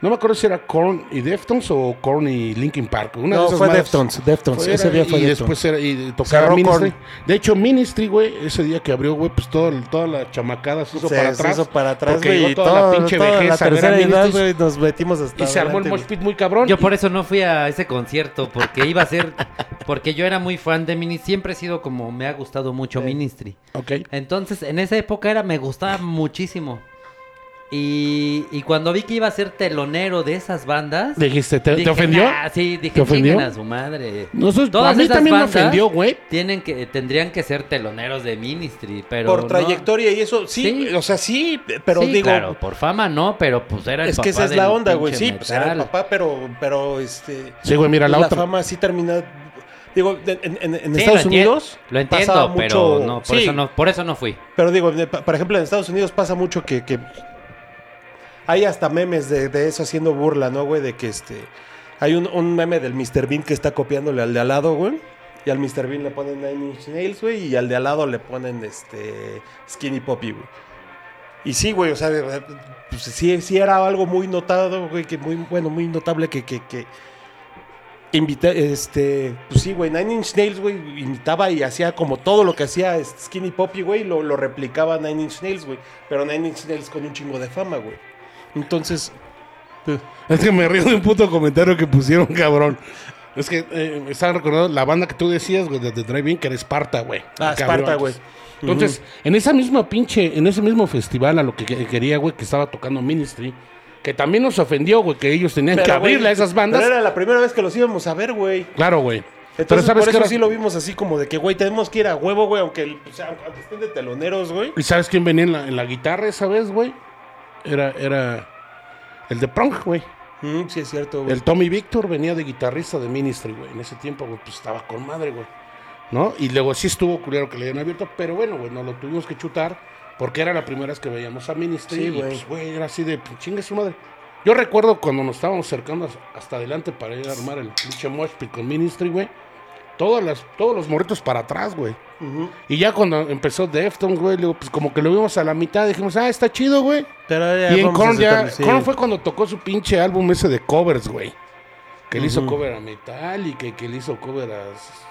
no me acuerdo si era Korn y Deftones o Korn y Linkin Park. Una de No, esas fue. Deftones, Deftones. Fue- ese era- día fue y Deftones. después era y Cerró Ministry. Korn. De hecho, Ministry, güey, ese día que abrió, güey, pues todo, toda la chamacada se hizo Se- para se atrás. hizo para atrás, güey. toda la pinche toda vejez la a ver a tercera edad, Ministry güey, nos metimos hasta y se armó el mosh pit muy cabrón. Yo por eso no fui a ese concierto, porque iba a ser, porque yo era muy fan de Ministry, siempre he sido como, me ha gustado mucho Sí. Ministry. Ok. Entonces, en esa época era, me gustaba muchísimo. Y, y cuando vi que iba a ser telonero de esas bandas... Dijiste, ¿te, ofendió? "Nah", sí, dije, ¿Te ofendió? "Chinguen a su madre. Nosotros, Todas a mí esas también me bandas ofendió, güey. Tienen que, tendrían que ser teloneros de Ministry, pero Por no. trayectoria y eso, sí, Sí. o sea, sí, pero Sí, digo, claro, por fama no, pero pues era el es que esa papá es la onda, güey. Sí, pues era el papá, pero, pero este. Sí, güey, mira, la, la otra. fama sí termina. Digo, en, en- en Sí, Estados lo Unidos. Lo entiendo, pero no, por sí, eso no, por eso no fui. Pero digo, por ejemplo, en Estados Unidos pasa mucho que, que hay hasta memes de, eso haciendo burla, ¿no, güey? De que este. Hay un, meme del Mr. Bean que está copiándole al de al lado, güey. Y al Mr. Bean le ponen Nine Inch Nails, güey. Y al de al lado le ponen este. Skinny Poppy, güey. Y sí, güey, o sea, verdad, pues sí, sí era algo muy notado, güey, que muy, bueno, muy notable que, que, que, este, pues sí, güey, Nine Inch Nails, güey, imitaba y hacía como todo lo que hacía este, Skinny Poppy, güey, lo, lo replicaba Nine Inch Nails, güey. Pero Nine Inch Nails con un chingo de fama, güey. Entonces, Es que me río de un puto comentario que pusieron, cabrón. Es que eh, me estaba recordando la banda que tú decías, güey, de The Drive-In, que era Esparta, güey. Ah, Esparta, güey. Entonces, en esa misma pinche, en ese mismo festival a lo que que- quería, güey, que estaba tocando Ministry, que también nos ofendió, güey, que ellos tenían que pero, abrirle a esas bandas. Pero era la primera vez que los íbamos a ver, güey. Claro, güey. Pero Entonces, sabes por eso era- sí lo vimos así como de que, güey, tenemos que ir a huevo, güey, aunque, o sea, aunque estén de teloneros, güey. ¿Y sabes quién venía en la, en la guitarra esa vez, güey? Era, era el de Prong, güey. Mm, sí, es cierto, güey. El Tommy Victor venía de guitarrista de Ministry, güey. En ese tiempo, güey, pues estaba con madre, güey. ¿No? Y luego sí estuvo culero que le hayan abierto, pero bueno, güey, nos lo tuvimos que chutar porque era la primera vez que veíamos a Ministry. Sí, y, güey. pues, güey, era así de pues, chingue su madre. Yo recuerdo cuando nos estábamos acercando as- hasta adelante para ir a armar el pinche mosh pit con Ministry, güey. Todas las, todos los morritos para atrás, güey. Y ya cuando empezó Deftones, güey, luego, pues como que lo vimos a la mitad, dijimos, ah, está chido, güey. Pero ya Y en Korn ya, sí. Korn fue cuando tocó su pinche álbum ese de covers, güey. Que le hizo cover a Metal y que, que le hizo cover a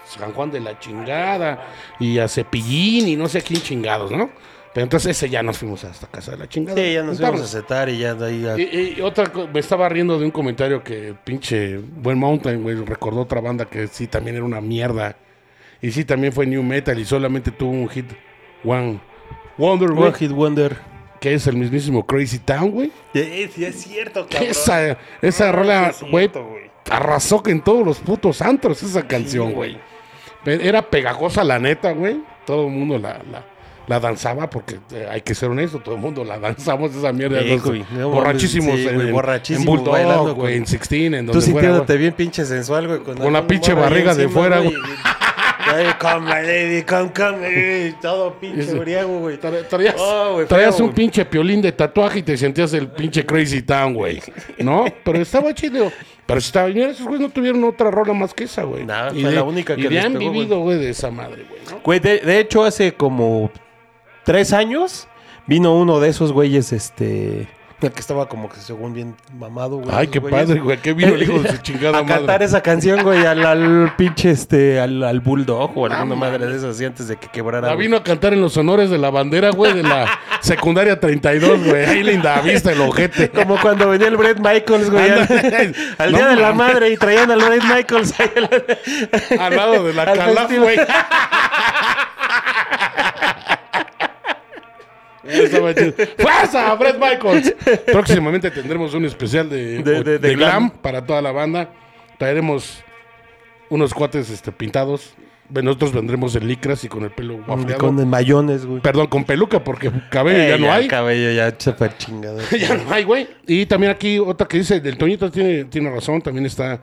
San Juan de la chingada y a Cepillín y no sé a quién chingados, ¿no? Pero entonces ese ya nos fuimos hasta casa de la chingada. Sí, ya nos íbamos a aceptar y ya de ahí ya... Y, y otra, me estaba riendo de un comentario que pinche Buen Mountain, güey, recordó otra banda que sí también era una mierda. Y sí también fue New Metal y solamente tuvo un hit, One Wonder, güey, One Hit Wonder. que es el mismísimo Crazy Town, güey. Sí, sí, es cierto, cabrón. Esa, esa rola, Sí es güey, arrasó que en todos los putos antros esa canción, güey. Era pegajosa la neta, güey. Todo el mundo la, la, la danzaba porque eh, hay que ser honesto, todo el mundo la danzamos esa mierda. Sí, güey. No, borrachísimos sí, en, güey, en- borrachísimos en Bulldog, bailando güey, en Sixteen, en Tú donde fuera, sintiéndote güey. bien pinche sensual, güey. Con, Con la pinche barriga de fuera, güey. y- Ay, come, my lady, come, come. todo pinche briago, güey. Tra- Traías, Oh, güey, traías feo, un güey. pinche piolín de tatuaje y te sentías el pinche Crazy Town, güey. ¿No? Pero estaba chido. Pero estaba, mira, esos güeyes no tuvieron otra rola más que esa, güey. Fue de- la única que y les han pegó, güey. vivido, güey, de esa madre, güey, ¿no? Güey, de, de hecho, hace como tres años vino uno de esos güeyes, este... El que estaba como que según bien mamado, güey. Ay, qué güeyes. padre, güey. Qué vino el hijo de su chingada a madre. cantar esa canción, güey, al, al pinche, este, al, al bulldog o alguna Ah, madre de esas así antes de que quebrara. La güey. vino a cantar en los honores de la bandera, güey, de la secundaria 32, güey. Ahí linda vista el ojete. Como cuando venía el Brett Michaels, güey, al, Ándale. al No Día de la. Madre y traían al Brett Michaels ahí al, Al lado de la al calaf, güey. Estaba chido. ¡Fuerza, Brett Michaels! Próximamente tendremos un especial de, De- de- de glam. glam. para toda la banda. Traeremos unos cuates este, pintados. Nosotros vendremos en licras y con el pelo guafleado. Con mayones, güey. Perdón, con peluca, porque cabello Eh, ya no hay. El cabello ya súper chingado. ya no hay, güey. Y también aquí otra que dice, del Toñito tiene, tiene razón, también está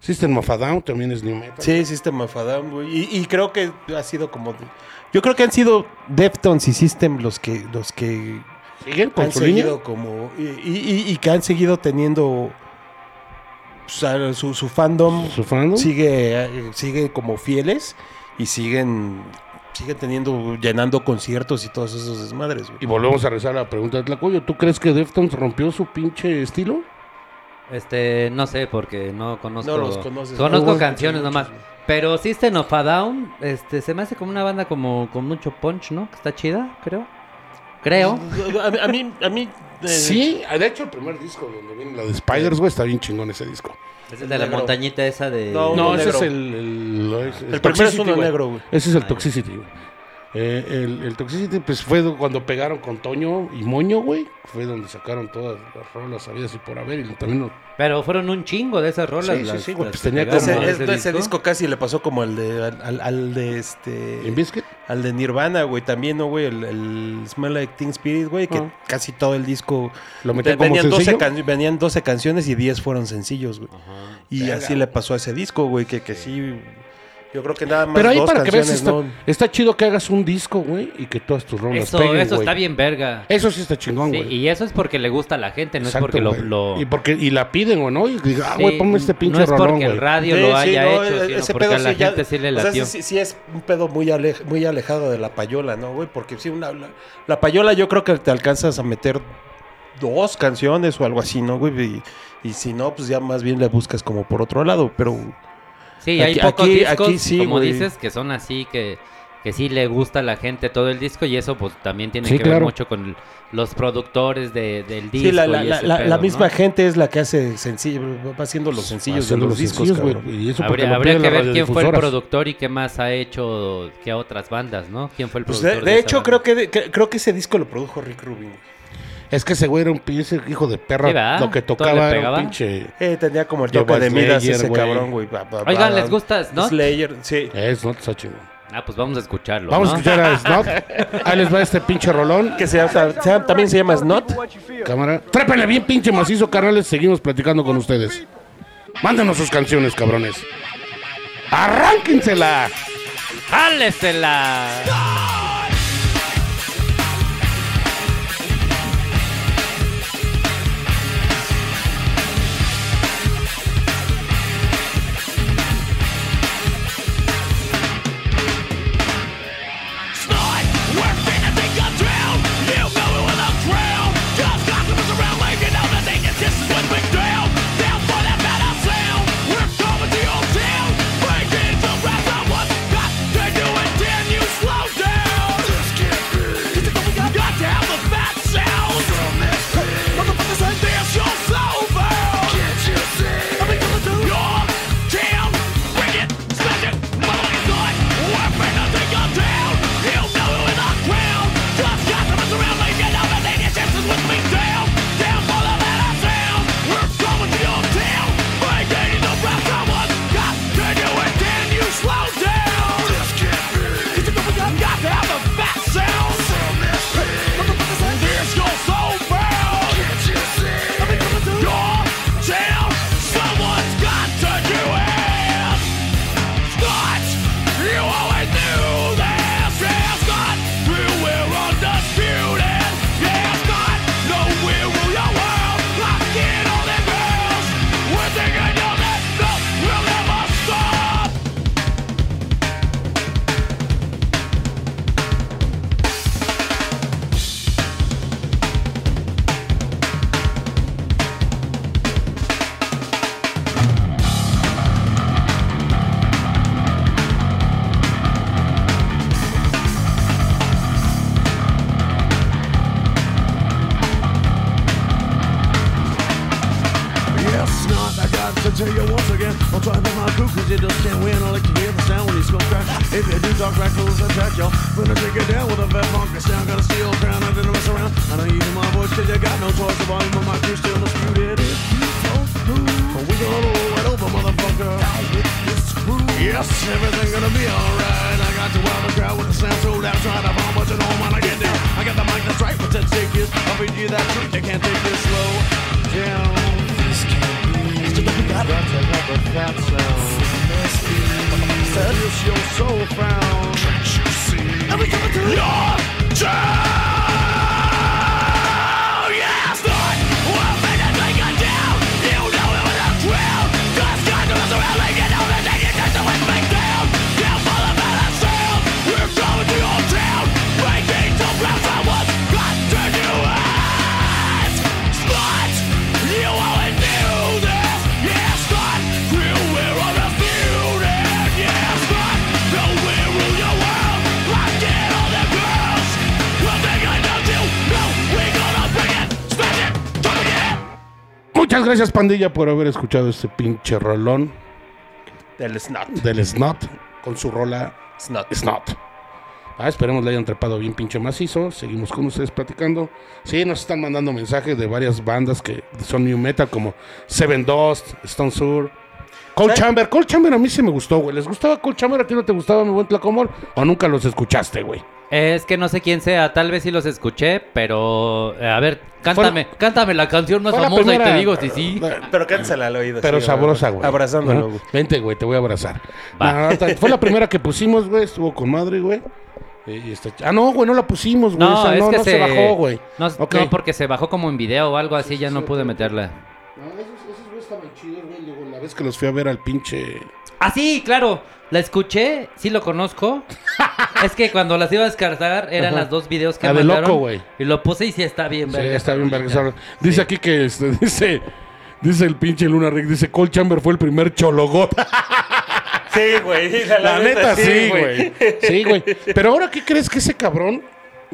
System of a Down, también es New Metal. Sí, System of a Down, güey. Y, y creo que ha sido como... Yo creo que han sido Deftones y System los que, los que ¿Siguen con han su línea? seguido como... Y, y- y que han seguido teniendo... o sea, su, su fandom ¿Su fandom? sigue, eh, sigue como fieles y siguen... Siguen teniendo, llenando conciertos y todos esos desmadres, güey. Y volvemos a rezar la pregunta de Tlacoyo. ¿Tú crees que Deftones rompió su pinche estilo? Este, no sé, porque no conozco. No los conoces. Conozco No, canciones nomás. Pero System of a Down, este, se me hace como una banda como con mucho punch, ¿no? Que está chida, creo. Creo. A, mí- a mí... A mí eh, Sí, de hecho el primer disco donde viene la de Spiders, güey, está bien chingón ese disco. Es el de la negro. montañita esa de. No, ese negro. es el... El, el, El primero es uno negro, güey. Ese es el Ah. Toxicity, güey. Eh, el, el Toxicity, pues fue cuando pegaron con Toño y Moño, güey. Fue donde sacaron todas las rolas sabidas y por haber. Y también lo- Pero fueron un chingo de esas rolas. Sí, sí, las- sí, güey, pues tenía como- Ese, ese disco casi le pasó como al de al, de este ¿En Biscuit? al de Nirvana, güey, también, ¿no, güey? El, el Smell Like Teen Spirit, güey, que Ah. casi todo el disco Lo metían como venían 12, sencillo. can- venían 12 canciones y 10 fueron sencillos, güey. Y así le pasó a ese disco, güey, que, que sí yo creo que nada más Pero ahí dos para que veas, está, ¿no? está chido que hagas un disco, güey, y que todas tus rolas Eso, peguen, eso güey. está bien verga. Eso sí está chingón, Sí, güey. y eso es porque le gusta a la gente, no Exacto, es porque lo, Y, porque, y la piden, o no, y diga, ah, Sí, güey, ponme este pinche No es rolón, porque el radio Sí, lo sí, haya no, hecho, e- sino ese porque pedo a la sí ya- gente sí le o sea, latió. sí, sí es un pedo muy, alej- muy alejado de la payola, ¿no, güey? Porque sí, una, la, la payola yo creo que te alcanzas a meter dos canciones o algo así, ¿no, güey? Y, y si no, pues ya más bien le buscas como por otro lado, pero... Sí, hay pocos aquí- discos, aquí sí, como güey. dices, que son así, que, que sí le gusta a la gente todo el disco y eso pues también tiene Sí, que ver mucho con los productores de- del disco. Sí, la, la, y la, ese la- pedo, la ¿no? misma gente es la que hace sencillo, va haciendo los sencillos Haciendo de los, los discos, sencillos, y eso Habría, que ver quién fue el productor y qué más ha hecho que otras bandas, ¿no? ¿Quién fue el Pues productor? de, hecho, banda? creo que, de- que- creo que ese disco lo produjo Rick Rubin. Es que ese güey era un pinche hijo de perra. Lo que ¿Todo tocaba era un pinche. Eh, tenía como el toque a de Midas Slayer, ese güey. cabrón, güey. Oigan, ¿les gusta Snot? Slayer, sí. Es, ¿no? Está chido. Ah, pues vamos a escucharlo. Vamos a ¿no? escuchar a Snot. Ahí les va este pinche rolón. Que se llama- se llama- también se llama Snot. Cámara. Trépele bien, pinche macizo, carnales. Seguimos platicando con ustedes. Mándenos sus canciones, cabrones. ¡Arránquensela! ¡Jálesela! Muchas gracias, pandilla, por haber escuchado este pinche rolón Del Snot. del Snot con su rola Snot. Snot. Ah, esperemos le hayan trepado bien pinche macizo. Seguimos con ustedes platicando. Sí, nos están mandando mensajes de varias bandas que son new metal como Seven Dust, Stone Sur. Cold. Chamber, Cold Chamber a mí sí me gustó, güey. ¿Les gustaba Cold Chamber? ¿A ti no te gustaba mi buen Tlacomol? ¿O nunca los escuchaste, güey? Es que no sé quién sea, tal vez sí los escuché, pero eh, a ver, cántame, cántame la canción más Fue la famosa y primera- te digo si sí. Pero cántesela al oído. Pero sí, sabrosa, güey. Abrazándolo, Ajá. güey. Vente, güey, te voy a abrazar. Va. No, ahorita- fue la primera que pusimos, güey. Estuvo con madre, güey. Y- y está ch- Ah, no, güey, no la pusimos, güey. No, Esa es no, que no se, se bajó, güey. No, Ok. no, porque se bajó como en video o algo así, ya no pude meterla. No, esos, esos güeyes estaban chidos, güey. Luego, la vez que los fui a ver al pinche. Ah, sí, claro, la escuché, sí lo conozco, Es que cuando las iba a descargar eran las dos videos que La de mandaron. loco, güey. Y lo puse y sí está bien, Sí, verga. está bien verga. Dice aquí que este, dice, dice el pinche Luna Rick, dice Cole Chamber fue el primer chologota. Sí, güey. La neta, sí, güey. Sí, güey. Pero ahora, ¿qué crees que ese cabrón,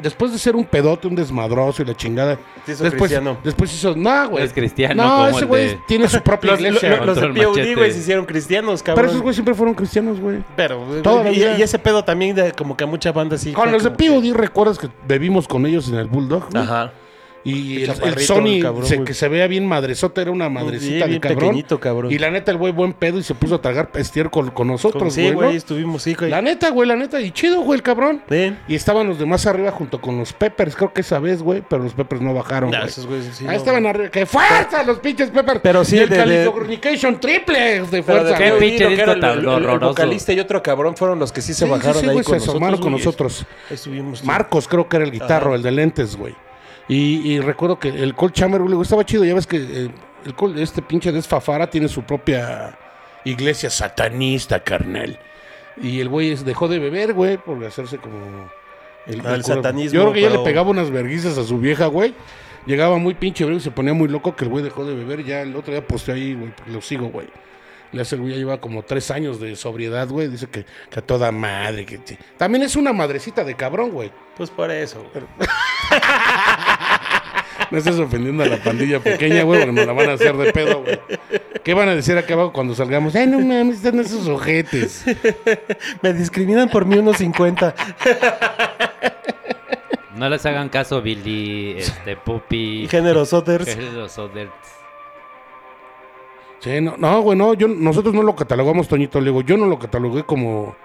después de ser un pedote, un desmadroso y la chingada, Se hizo después, cristiano. después hizo, no, güey. Es cristiano, No, como ese güey de- tiene su propia Los, iglesia. lo- los Contra de POD, güey, se hicieron cristianos, cabrón. Pero esos güeyes siempre fueron cristianos, güey. Pero, y, ese pedo también, de, como que a mucha banda sí. Con los de que- POD, ¿recuerdas que bebimos con ellos en el Bulldog? güey? Ajá. Y El el, Sony, cabrón, se- que se vea bien madresota, era una madrecita Sí, de cabrón. pequeñito, cabrón. Y la neta, el güey buen pedo y se puso a tragar estiércol con nosotros, sí, güey. güey, ¿no? estuvimos, sí, güey. La neta, güey, la neta. Y chido, güey, el cabrón. Sí. Y estaban los demás arriba junto con los Peppers, creo que esa vez, güey, pero los Peppers no bajaron, Nah, güey. esos güeyes sí, Ahí no, estaban güey. arriba. ¡Qué fuerza los pinches Peppers! Pero sí, y el de- de- Californication triple de Pero fuerza, de Qué pinche el- vocalista y otro cabrón fueron los que sí se Sí, bajaron sí, sí, ahí güey, con se asomaron nosotros. con nosotros. Ahí estuvimos. Marcos creo que era el guitarro, el de lentes, güey. Y, y recuerdo que el Colt Chamber, güey, estaba chido. Ya ves que eh, el Colt- este pinche desfafara tiene su propia iglesia satanista, carnal. Y el güey dejó de beber, güey, por hacerse como... Ah, el cura. satanismo, Yo creo que ya pero- le pegaba unas verguizas a su vieja, güey. Llegaba muy pinche, güey, y se ponía muy loco que el güey dejó de beber. Ya el otro día posteó ahí, güey, porque lo sigo, güey. Le güey, ya lleva como tres años de sobriedad, güey. Dice que, que a toda madre. Que, sí. También es una madrecita de cabrón, güey. Pues por eso. güey. No estés ofendiendo a la pandilla pequeña, güey, porque nos la van a hacer de pedo, güey. ¿Qué van a decir acá abajo cuando salgamos? Ay, no mames, están esos ojetes. Me discriminan por mí unos 50. No les hagan caso, Billy, este, Puppy, Géneros Others. los Others. Sí, no, no, güey, no, yo, nosotros no lo catalogamos, Toñito, le digo, yo no lo catalogué como,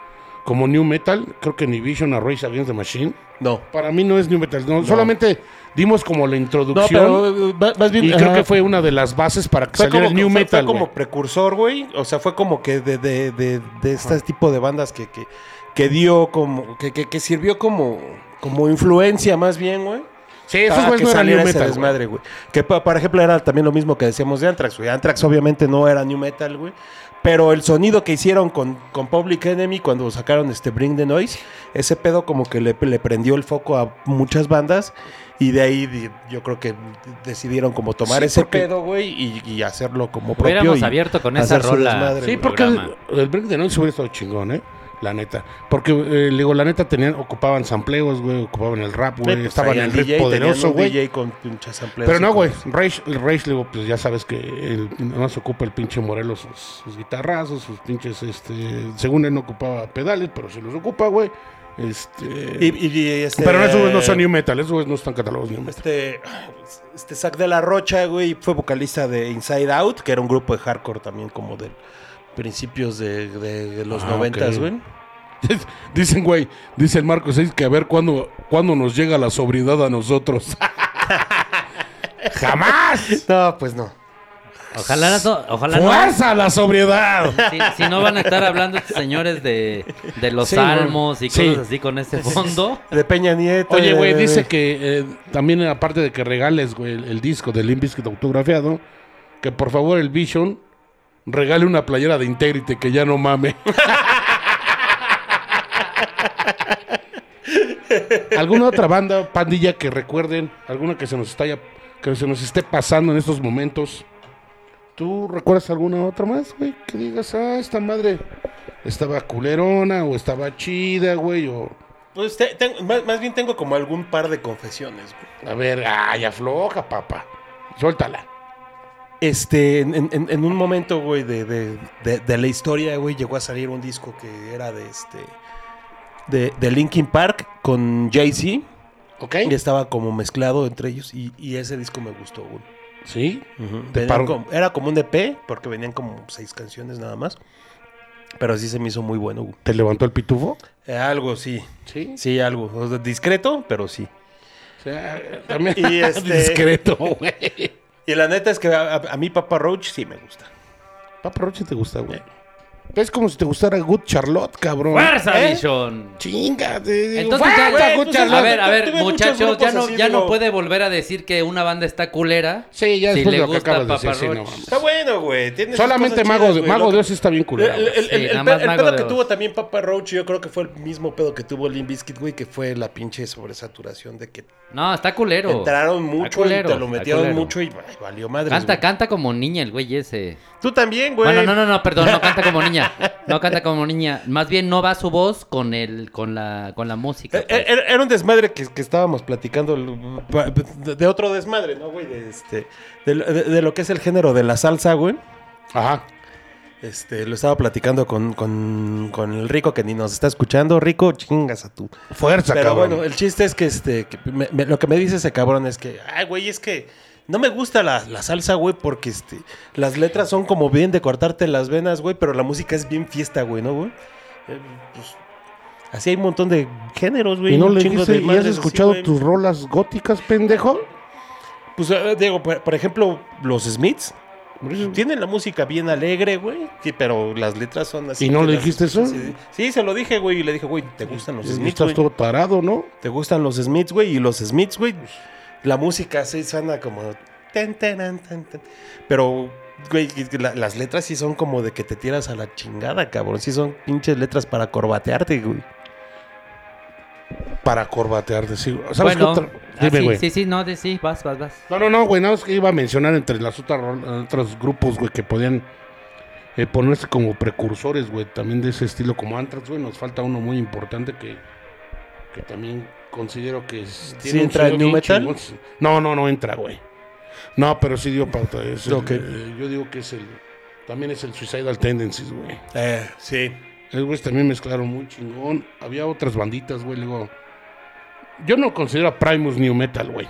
como New Metal, creo que ni Vision a Race Against the Machine. No. Para mí no es New Metal, no, solamente dimos como la No, introducción. pero eh, más- bien. y creo ajá. que fue una de las bases para que Fue saliera como, el New fue- Metal, fue como güey. precursor, güey. O sea, fue como que de, de, de, de este tipo de bandas que, que, que dio como. Que, que, que sirvió como, como influencia, más bien, güey. Sí, esos para güeyes que no eran New Metal, desmadre, güey. Que, por ejemplo, era también lo mismo que decíamos de Anthrax, güey. Anthrax obviamente no era New Metal, güey. Pero el sonido que hicieron con, con Public Enemy cuando sacaron este Bring the Noise, ese pedo como que le, le prendió el foco a muchas bandas. Y de ahí yo creo que decidieron como tomar Sí, ese porque- pedo, güey, y, y hacerlo como propio. Hubiéramos y abierto con esa rola. desmadre, Sí, porque el, el Break de Noise hubiera estado chingón, ¿eh? La neta. Porque, eh, le digo, la neta, tenían, ocupaban sampleos, güey, ocupaban el rap, güey, Pues, estaban en el DJ, poderoso, güey. DJ con pinches sampleos Pero no, güey, Rage, el Rage, le digo, pues ya sabes que el, no se ocupa el pinche Morelos sus, sus guitarrazos, sus pinches, este, según él no ocupaba pedales, pero se los ocupa, güey. Este, Y, y- y este, pero no, esos güeyes no son New Metal, esos güeyes no están catalogados New Metal. Este, este Zack de la Rocha, güey, fue vocalista de Inside Out, que era un grupo de hardcore también como de principios de, de- de los Ah, noventas, güey. Dicen, güey, dice el Marco 6 que a ver cuándo, cuándo nos llega la sobriedad a nosotros. ¡Jamás! No, pues no. Ojalá no, ojalá no. ¡Fuerza la sobriedad! Si, si no van a estar hablando estos señores de, de los Sí, salmos y sí. cosas así con ese fondo. De Peña Nieto. Oye, güey, de- dice que eh, también aparte de que regales, güey, el, el disco de Limp Bizkit autografiado, que por favor el Vision regale una playera de Integrity que ya no mame. ¿Alguna otra banda, pandilla que recuerden? ¿Alguna que se nos está ya- que se nos esté pasando en estos momentos? ¿Tú recuerdas alguna otra más, güey? Que digas, ah, esta madre estaba culerona o estaba chida, güey, o... Pues te- más, más bien tengo como algún par de confesiones, güey. A ver, ay, afloja, papá. Suéltala. Este, en, en- en un momento, güey, de, de- de- de la historia, güey, llegó a salir un disco que era de este. De, Linkin Park con Jay-Z. ¿Ok? Y estaba como mezclado entre ellos. Y, y ese disco me gustó, güey. Sí. Como- era como un EP, porque venían como seis canciones nada más. Pero sí se me hizo muy bueno, güey. ¿Te levantó el pitufo? Eh, algo, sí. Sí. Sí, algo. O sea, discreto, pero sí. O sea, también Y este- discreto, güey. Y la neta es que a, a- a mí Papa Roach sí me gusta. Papa Roche te gusta, güey. Es como si te gustara Good Charlotte, cabrón. ¡Fuerza, ¿Eh? Vision! Chinga, te digo, Entonces ya, fuerza, ya- Good Charlotte. a ver, a ver, muchachos, ya no, así, ya no puede volver a decir que una banda está culera. Sí, ya Si le lo que gusta acabas de decir, Papa sí, no Roach. Está bueno, güey. Solamente Mago, chidas, güey. Mago Dios está bien El, culero. el- Sí, pedo que tuvo también Papa Roach, yo creo que fue el mismo pedo que tuvo Limp Bizkit, güey, que fue la pinche sobresaturación de que No, está culero. entraron mucho culero, y te lo metieron mucho y ay, valió madre. Canta, canta como niña el güey ese. Tú también, güey. Bueno, no, no, no, perdón, no canta como niña. No canta como niña. Más bien no va su voz con el, con la, con la música. Eh, pues. eh, Era, un desmadre que, que estábamos platicando de, otro desmadre, ¿no, güey? De, este, de- de lo que es el género de la salsa, güey. Ajá. Este, lo estaba platicando con, con, con el Rico que ni nos está escuchando. Rico, chingas a tú. Fuerza, Pero cabrón. bueno, el chiste es que, este, que me- me- lo que me dice ese cabrón es que, ay, güey, es que no me gusta la, la salsa, güey, porque este, las letras son como bien de cortarte las venas, güey, pero la música es bien fiesta, güey, ¿no, güey? Eh, pues, así hay un montón de géneros, güey. ¿Y no le de y has así, escuchado tus rolas góticas, pendejo? Pues, eh, digo, por, por ejemplo, los Smiths. Tienen la música bien alegre, güey, sí, pero las letras son así. ¿Y no le las- dijiste eso? Sí, sí, se lo dije, güey, y le dije, güey, ¿te gustan los Smiths, Estás todo tarado, ¿no? ¿Te gustan los Smiths, güey? Y los Smiths, güey, la música así suena como... Pero, güey, la- las letras sí son como de que te tiras a la chingada, cabrón. Sí son pinches letras para corbatearte, güey. Para corbatearte, sí. ¿Sabes bueno, qué otra? Dime, sí, güey. sí, sí, no, de, sí, vas, vas, vas. No, no, no, güey, nada más que iba a mencionar entre las otras otros grupos, güey, que podían eh, ponerse como precursores, güey, también de ese estilo como Anthrax, güey, nos falta uno muy importante que, que también considero que es, ¿Sí entra en bien metal? chingón. No, no, no entra, güey. No, pero sí dio pauta. es el- Ok. eh, yo digo que es el, también es el Suicidal Tendencies, güey. Eh, sí. Esos güeyes también mezclaron muy chingón. Había otras banditas, güey. Luego, yo no considero a Primus New Metal, güey.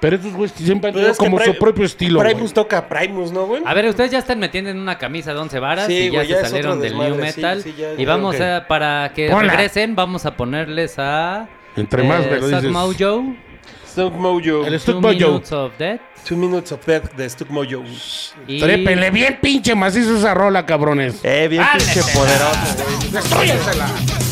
Pero esos güeyes siempre han Pues tenido como su propio estilo, güey. Primus toca Primus, ¿no, güey? A ver, ustedes ya están metiendo en una camisa de 11 varas Sí, y ya güey, ya se salieron del new sí, metal. sí, ya- y vamos a, para que Hola. regresen, vamos a ponerles a... Entre más me lo Suck dices. Mojo, Stuck Mojo. El Two Stuck Mojo. Minutes of Death. Two Minutes of Death de Stuck Mojo. Y... Trépele bien pinche macizo esa rola, cabrones. Eh, bien pinche poderoso, güey.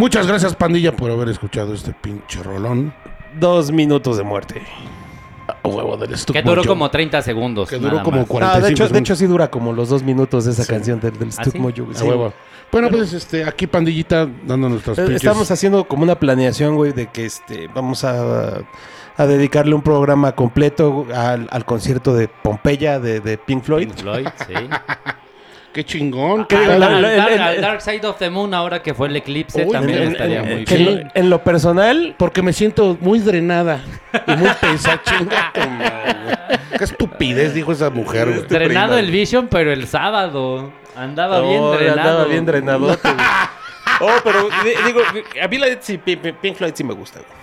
Muchas gracias, pandilla, por haber escuchado este pinche rolón. Dos minutos de muerte. A huevo del Stuck Que duró Mojo. como 30 segundos. Que duró nada como más. 45 Ah, de hecho, de segundos. hecho sí dura como los dos minutos de esa canción del, del Stuck sí? Mojo. güey. A Sí. huevo. Bueno, pues este, aquí pandillita dando nuestras Eh, pinches. Estamos haciendo como una planeación, güey, de que este vamos a, a dedicarle un programa completo al, al concierto de Pompeya de, de Pink Floyd. Pink Floyd, sí. Qué chingón. El- Dark- el- al Dark Side of the Moon, ahora que fue el eclipse, Uy, también en- estaría en- muy bien. en, lo- en lo personal, Porque me siento muy drenada y muy pesada. chinga. Qué estupidez dijo esa mujer, güey. Drenado prima. el Vision, pero el sábado. Andaba bien drenado. andaba bien drenadote, güey. Oh, pero di- digo, a mí la Pink Floyd sí me gusta, güey.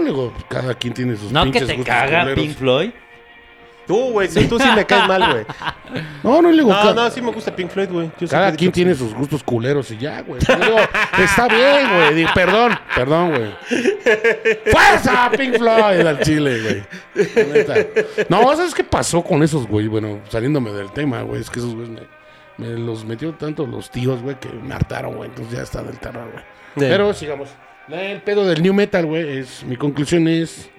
No, digo, cada quien tiene sus No que te caga culeros. Pink Floyd. Tú, güey, sí, tú sí me caes mal, güey. No, no le digo. No, no, sí me gusta Pink Floyd, güey. Yo Cada siempre he quien dicho tiene sus gustos culeros y ya, güey. Yo digo, está bien, güey. Digo, Perdón, perdón, güey. ¡Fuerza, Pink Floyd! Al chile, güey. La neta. No, ¿sabes qué pasó con esos, güey? Bueno, saliéndome del tema, güey. Es que esos güeyes me, me los metió tanto los tíos, güey, que me hartaron, güey. Entonces ya está del terror, güey. Sí. Pero sigamos. El pedo del new metal, güey, es... Mi conclusión es...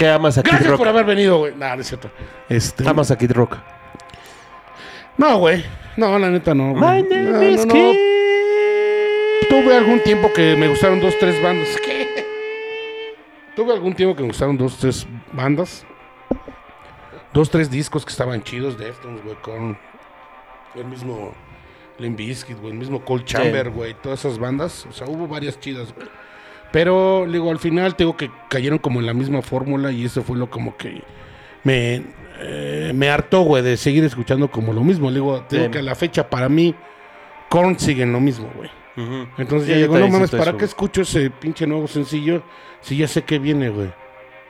Que amas a Kid Gracias Rock. por haber venido, güey. No, no es cierto. Este... Amas a Kid Rock. No, güey. No, la neta no. güey. My name No, is no, no. Kid. Tuve algún tiempo que me gustaron dos, tres bandas. ¿Qué? Tuve algún tiempo que me gustaron dos, tres bandas. Dos, tres discos que estaban chidos de Deftones, güey, con el mismo Limp Bizkit, güey, el mismo Cold Chamber, güey, todas esas bandas. O sea, hubo varias chidas, güey. Pero, digo, al final tengo que cayeron como en la misma fórmula y eso fue lo como que me, eh, me hartó, güey, de seguir escuchando como lo mismo. Le digo, tengo Sí. que a la fecha para mí, Korn sigue en lo mismo, güey. Entonces Sí, ya digo, no mames, ¿para eso, qué güey. escucho ese pinche nuevo sencillo si ya sé que viene, güey?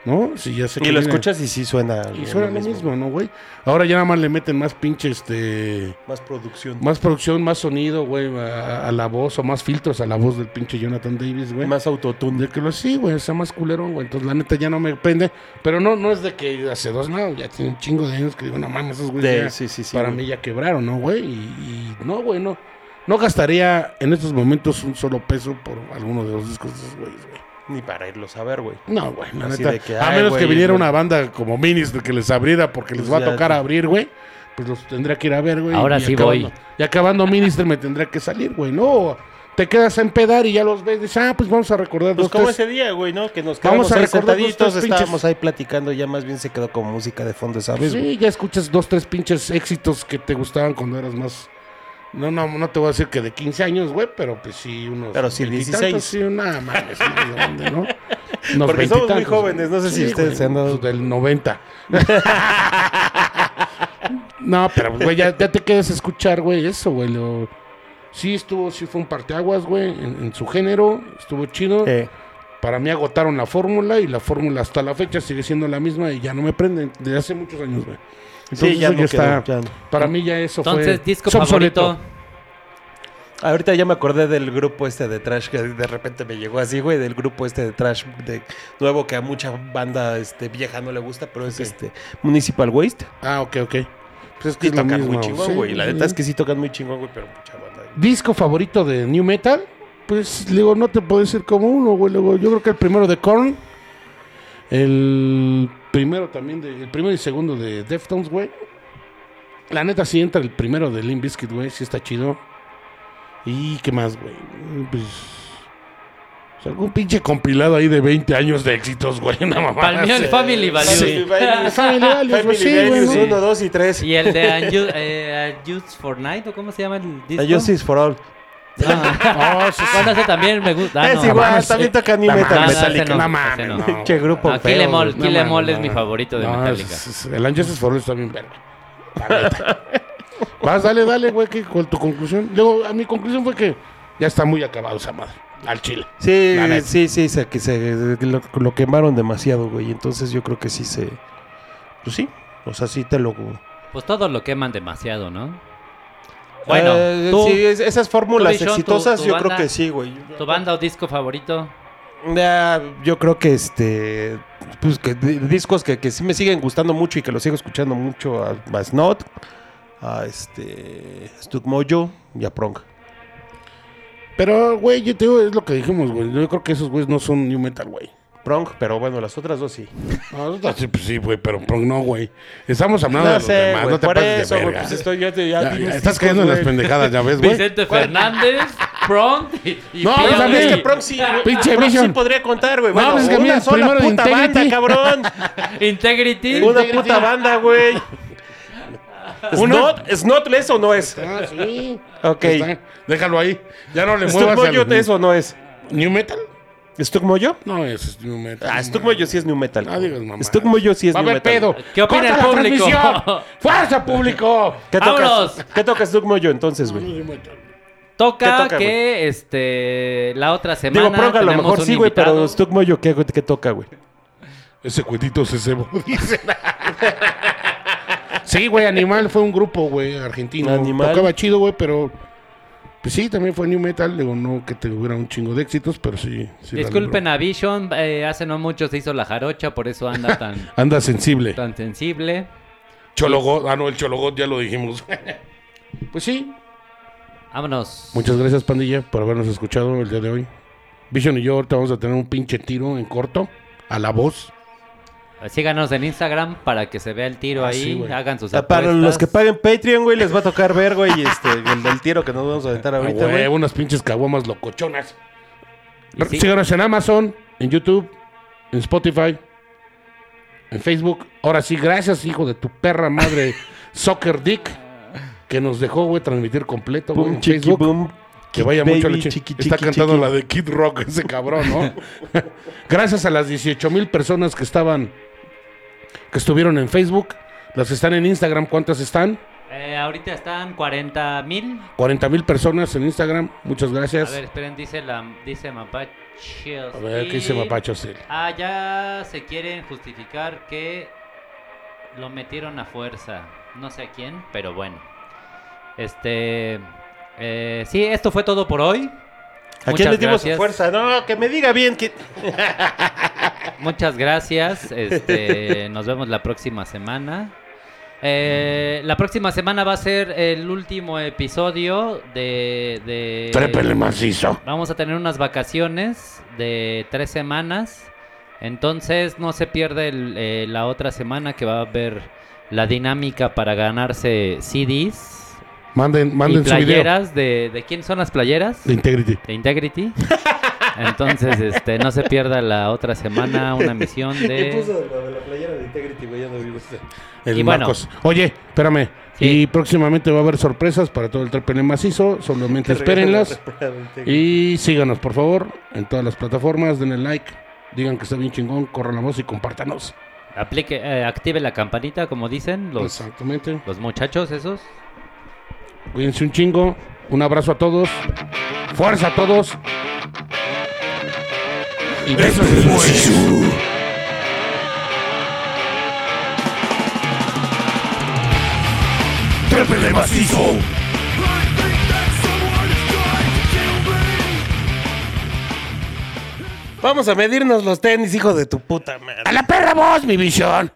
¿No? Si ya sé que Y lo viene. escuchas y sí suena. Y suena lo mismo, ¿no, güey? Ahora ya nada más le meten más pinche, este... Más producción. Más producción, más sonido, güey, a, a la voz o más filtros a la voz del pinche Jonathan Davis, güey. Más autotune. De que lo sí, güey, sea más culerón, güey. Entonces, la neta ya no me prende. Pero no, no es de que hace dos, no, ya tiene un chingo de años que digo, no mames, esos güeyes De- ya sí, sí, sí, para güey. mí ya quebraron, ¿no, güey? Y, y no, güey, no. No gastaría en estos momentos un solo peso por alguno de los discos de esos güeyes, güey. Ni para irlos a ver, güey. No, güey, la Así neta. de que, a menos que viniera güey. una banda como Minister que les abriera porque les Pues va a tocar abrir, güey. Pues los tendría que ir a ver, güey. Ahora sí acabando- voy. Y acabando Minister me tendría que salir, güey. No, te quedas a empedar y ya los ves. Dices, ah, pues vamos a recordar Pues como tres- ese día, güey, ¿no? Que nos Vamos quedamos a ahí recordar dos, sentaditos, tres pinches- estábamos ahí platicando, ya más bien se quedó como música de fondo, ¿sabes? Sí, ya escuchas dos, tres pinches éxitos que te gustaban cuando eras más. No, no, no te voy a decir que de 15 años, güey, pero pues sí, unos. Pero sí, veintitantos, 16. Sí, nada mames, no, ¿de dónde, ¿no? Unos Porque somos muy jóvenes, no sé si ustedes güey, se han dado- pues, Del 90. no, pero, güey, ya, ya te quedas a escuchar, güey, eso, güey. Lo... Sí, estuvo, sí fue un parteaguas, güey, en, en su género, estuvo chido. Eh, Para mí agotaron la fórmula y la fórmula hasta la fecha sigue siendo la misma y ya no me prenden desde hace muchos años, güey. Entonces sí, ya no está. quedó, ya no. Para mí ya eso Entonces, fue. disco es obsoleto. favorito. Ahorita ya me acordé del grupo este de trash que de repente me llegó así, güey, del grupo este de trash de nuevo que a mucha banda este vieja no le gusta, pero es este Municipal Waste. Ah, ok, ok. Pues es que Y es lo tocan mismo. muy chingón, sí, güey. La sí. neta es que sí tocan muy chingón, güey, pero mucha banda. Disco favorito de New Metal. Pues digo, no te puedo decir como uno, güey. Luego, yo creo que el primero de Korn. El primero también de. El primero y segundo de Deftones, güey. La neta sí entra el primero de Limp Bizkit, güey. Sí está chido. ¿Y qué más, güey? Pues. pues, algún pinche compilado ahí de 20 años de éxitos, güey. Una mamada Para mí el. Family Values. Sí. Family Values, güey, sí, güey, ¿no? 1, 2 y 3. Y el de Unju- eh, for Night, ¿o cómo se llama el disco? Justice for All. No. Oh. Bueno, ese también me gusta. Ah, es no, igual, también eh, tocan New la Metal Metallica. no, mames. Pinche grupo feo, Kill Em All. Kill Em All no, es mi favorito de No, Metallica. es- es- el Angelus for All está bien verga. Vas, dale, dale, güey, ¿qué- ¿cuál tu conclusión? Luego, a mi conclusión fue que ya está muy acabado esa madre. Al chile. Sí, sí, sí, se, que se, lo, lo quemaron demasiado, güey. Entonces yo creo que sí se... Pues sí, o sea, sí te lo... Pues todo lo queman demasiado, ¿no? Bueno, Eh, tú, sí, es- esas fórmulas tú, Bishon, tu- exitosas tu yo creo que sí, güey. ¿tu banda o disco favorito? Ya, yo creo que este... Pues que di- discos que, que sí me siguen gustando mucho y que los sigo escuchando mucho a, a Snot, a este... Stuck Mojo y a Prong. Pero, güey, yo te digo, es lo que dijimos, güey. Yo creo que esos güeyes no son New Metal, güey. Prong, pero bueno, las otras dos sí. No, sí, pues sí, güey, pero pronto no, güey. Estamos hablando de No los sé, demás, güey, no te por pases eso, de güey, verga. pues estoy ya, te- ya Ya, ya, estás cayendo en las pendejadas, ¿ya ves, güey? Vicente Fernández, Prompt y, y No, pues, a mí Rey. es Es que Prong sí. Pinche Prong sí podría contar, güey. No, Bueno, pues es que a mí una el sola primero de puta banda, Integrity. cabrón. Integrity. Una puta banda, güey. ¿Snot? ¿Snotless o no es? Ah, sí. Ok. Está. Déjalo ahí. Ya no le ¿Stuck muevas. Al- es o no es? ¿New Metal? ¿Stuck Mojo? No, es es New Metal. Ah, Stuck. Mojo sí es New Metal. No digas mamadas. Stuck Mojo sí es Va a New haber Metal. pedo. ¿Qué opina ¡Corta el la público? transmisión! ¡Fuerza, público! ¿Qué tocas? ¡Vámonos! ¿Qué toca Stuck Mojo entonces, güey? Toca, ¿Qué toca, que este la otra semana Digo, Prong a lo tenemos mejor un sí, güey, pero invitado. Stuck Mojo, ¿qué, qué toca, güey? Ese cuetito se cebó, dice. Sí, güey, Animal fue un grupo, güey, argentino. Animal. Tocaba chido, güey, pero... Pues sí, también fue New Metal. Digo, no que tuviera un chingo de éxitos, pero sí. Disculpen a Vision, eh, hace no mucho se hizo la jarocha, por eso anda tan, Anda sensible. tan sensible. Chologot. Ah, no, el Chologot ya lo dijimos. pues sí. Vámonos. Muchas gracias, pandilla, por habernos escuchado el día de hoy. Vision y yo ahorita vamos a tener un pinche tiro en corto. A la voz. Síganos en Instagram para que se vea el tiro Ah, ahí, hagan sus Ah, Para apuestas. los que paguen Patreon, güey, les va a tocar ver, güey, este, el del tiro que nos vamos a aventar Ah, ahorita, güey, güey. unas pinches caguamas locochonas. Sí. Síganos en Amazon, en YouTube, en Spotify, en Facebook. Ahora sí, gracias, hijo de tu perra madre, Soccer Dick, que nos dejó, güey, transmitir completo, güey, en chiqui, Facebook. boom. Que vaya Baby, mucho leche. chiqui, Está chiqui, cantando chiqui. la de Kid Rock, ese cabrón, ¿no? Gracias a las 18 mil personas que estaban, que estuvieron en Facebook. Las que están en Instagram, ¿cuántas están? Eh, ahorita están 40 mil. 40 mil personas en Instagram. Muchas A gracias. ver, esperen, dice, la, dice Mapache. A ver, ¿qué dice Mapacho? Sí. Ah, ya se quieren justificar que lo metieron a fuerza. No sé a quién, pero bueno. Este. eh, sí, esto fue todo por hoy. ¿A quién Muchas le dimos gracias. fuerza? No, que me diga bien que... Muchas gracias. Este, nos vemos la próxima semana. Eh, la próxima semana va a ser el último episodio de. de Trépele macizo. Vamos a tener unas vacaciones de tres semanas. Entonces no se pierde el- eh, la otra semana que va a haber la dinámica para ganarse CDs Manden, y manden su video. playeras de, de quién son las playeras De Integrity. de Integrity. Entonces, este, no se pierda la otra semana una misión de puso lo de la playera de Integrity, güey, ya no vivo. El Y bueno. Marcos. Oye, espérame. Sí. Y próximamente va a haber sorpresas para todo el Trépele macizo. Solamente espérenlas. Y síganos, por favor, en todas las plataformas. Denle like. Digan que está bien chingón. Corran la voz y compártanos. aplique, eh, active la campanita, como dicen los, Exactamente. los muchachos esos. Cuídense un chingo. Un abrazo a todos. Fuerza a todos. Y besos. Trépele macizo. Vamos a medirnos los tenis, hijo de tu puta madre. ¡A la perra voz, mi visión!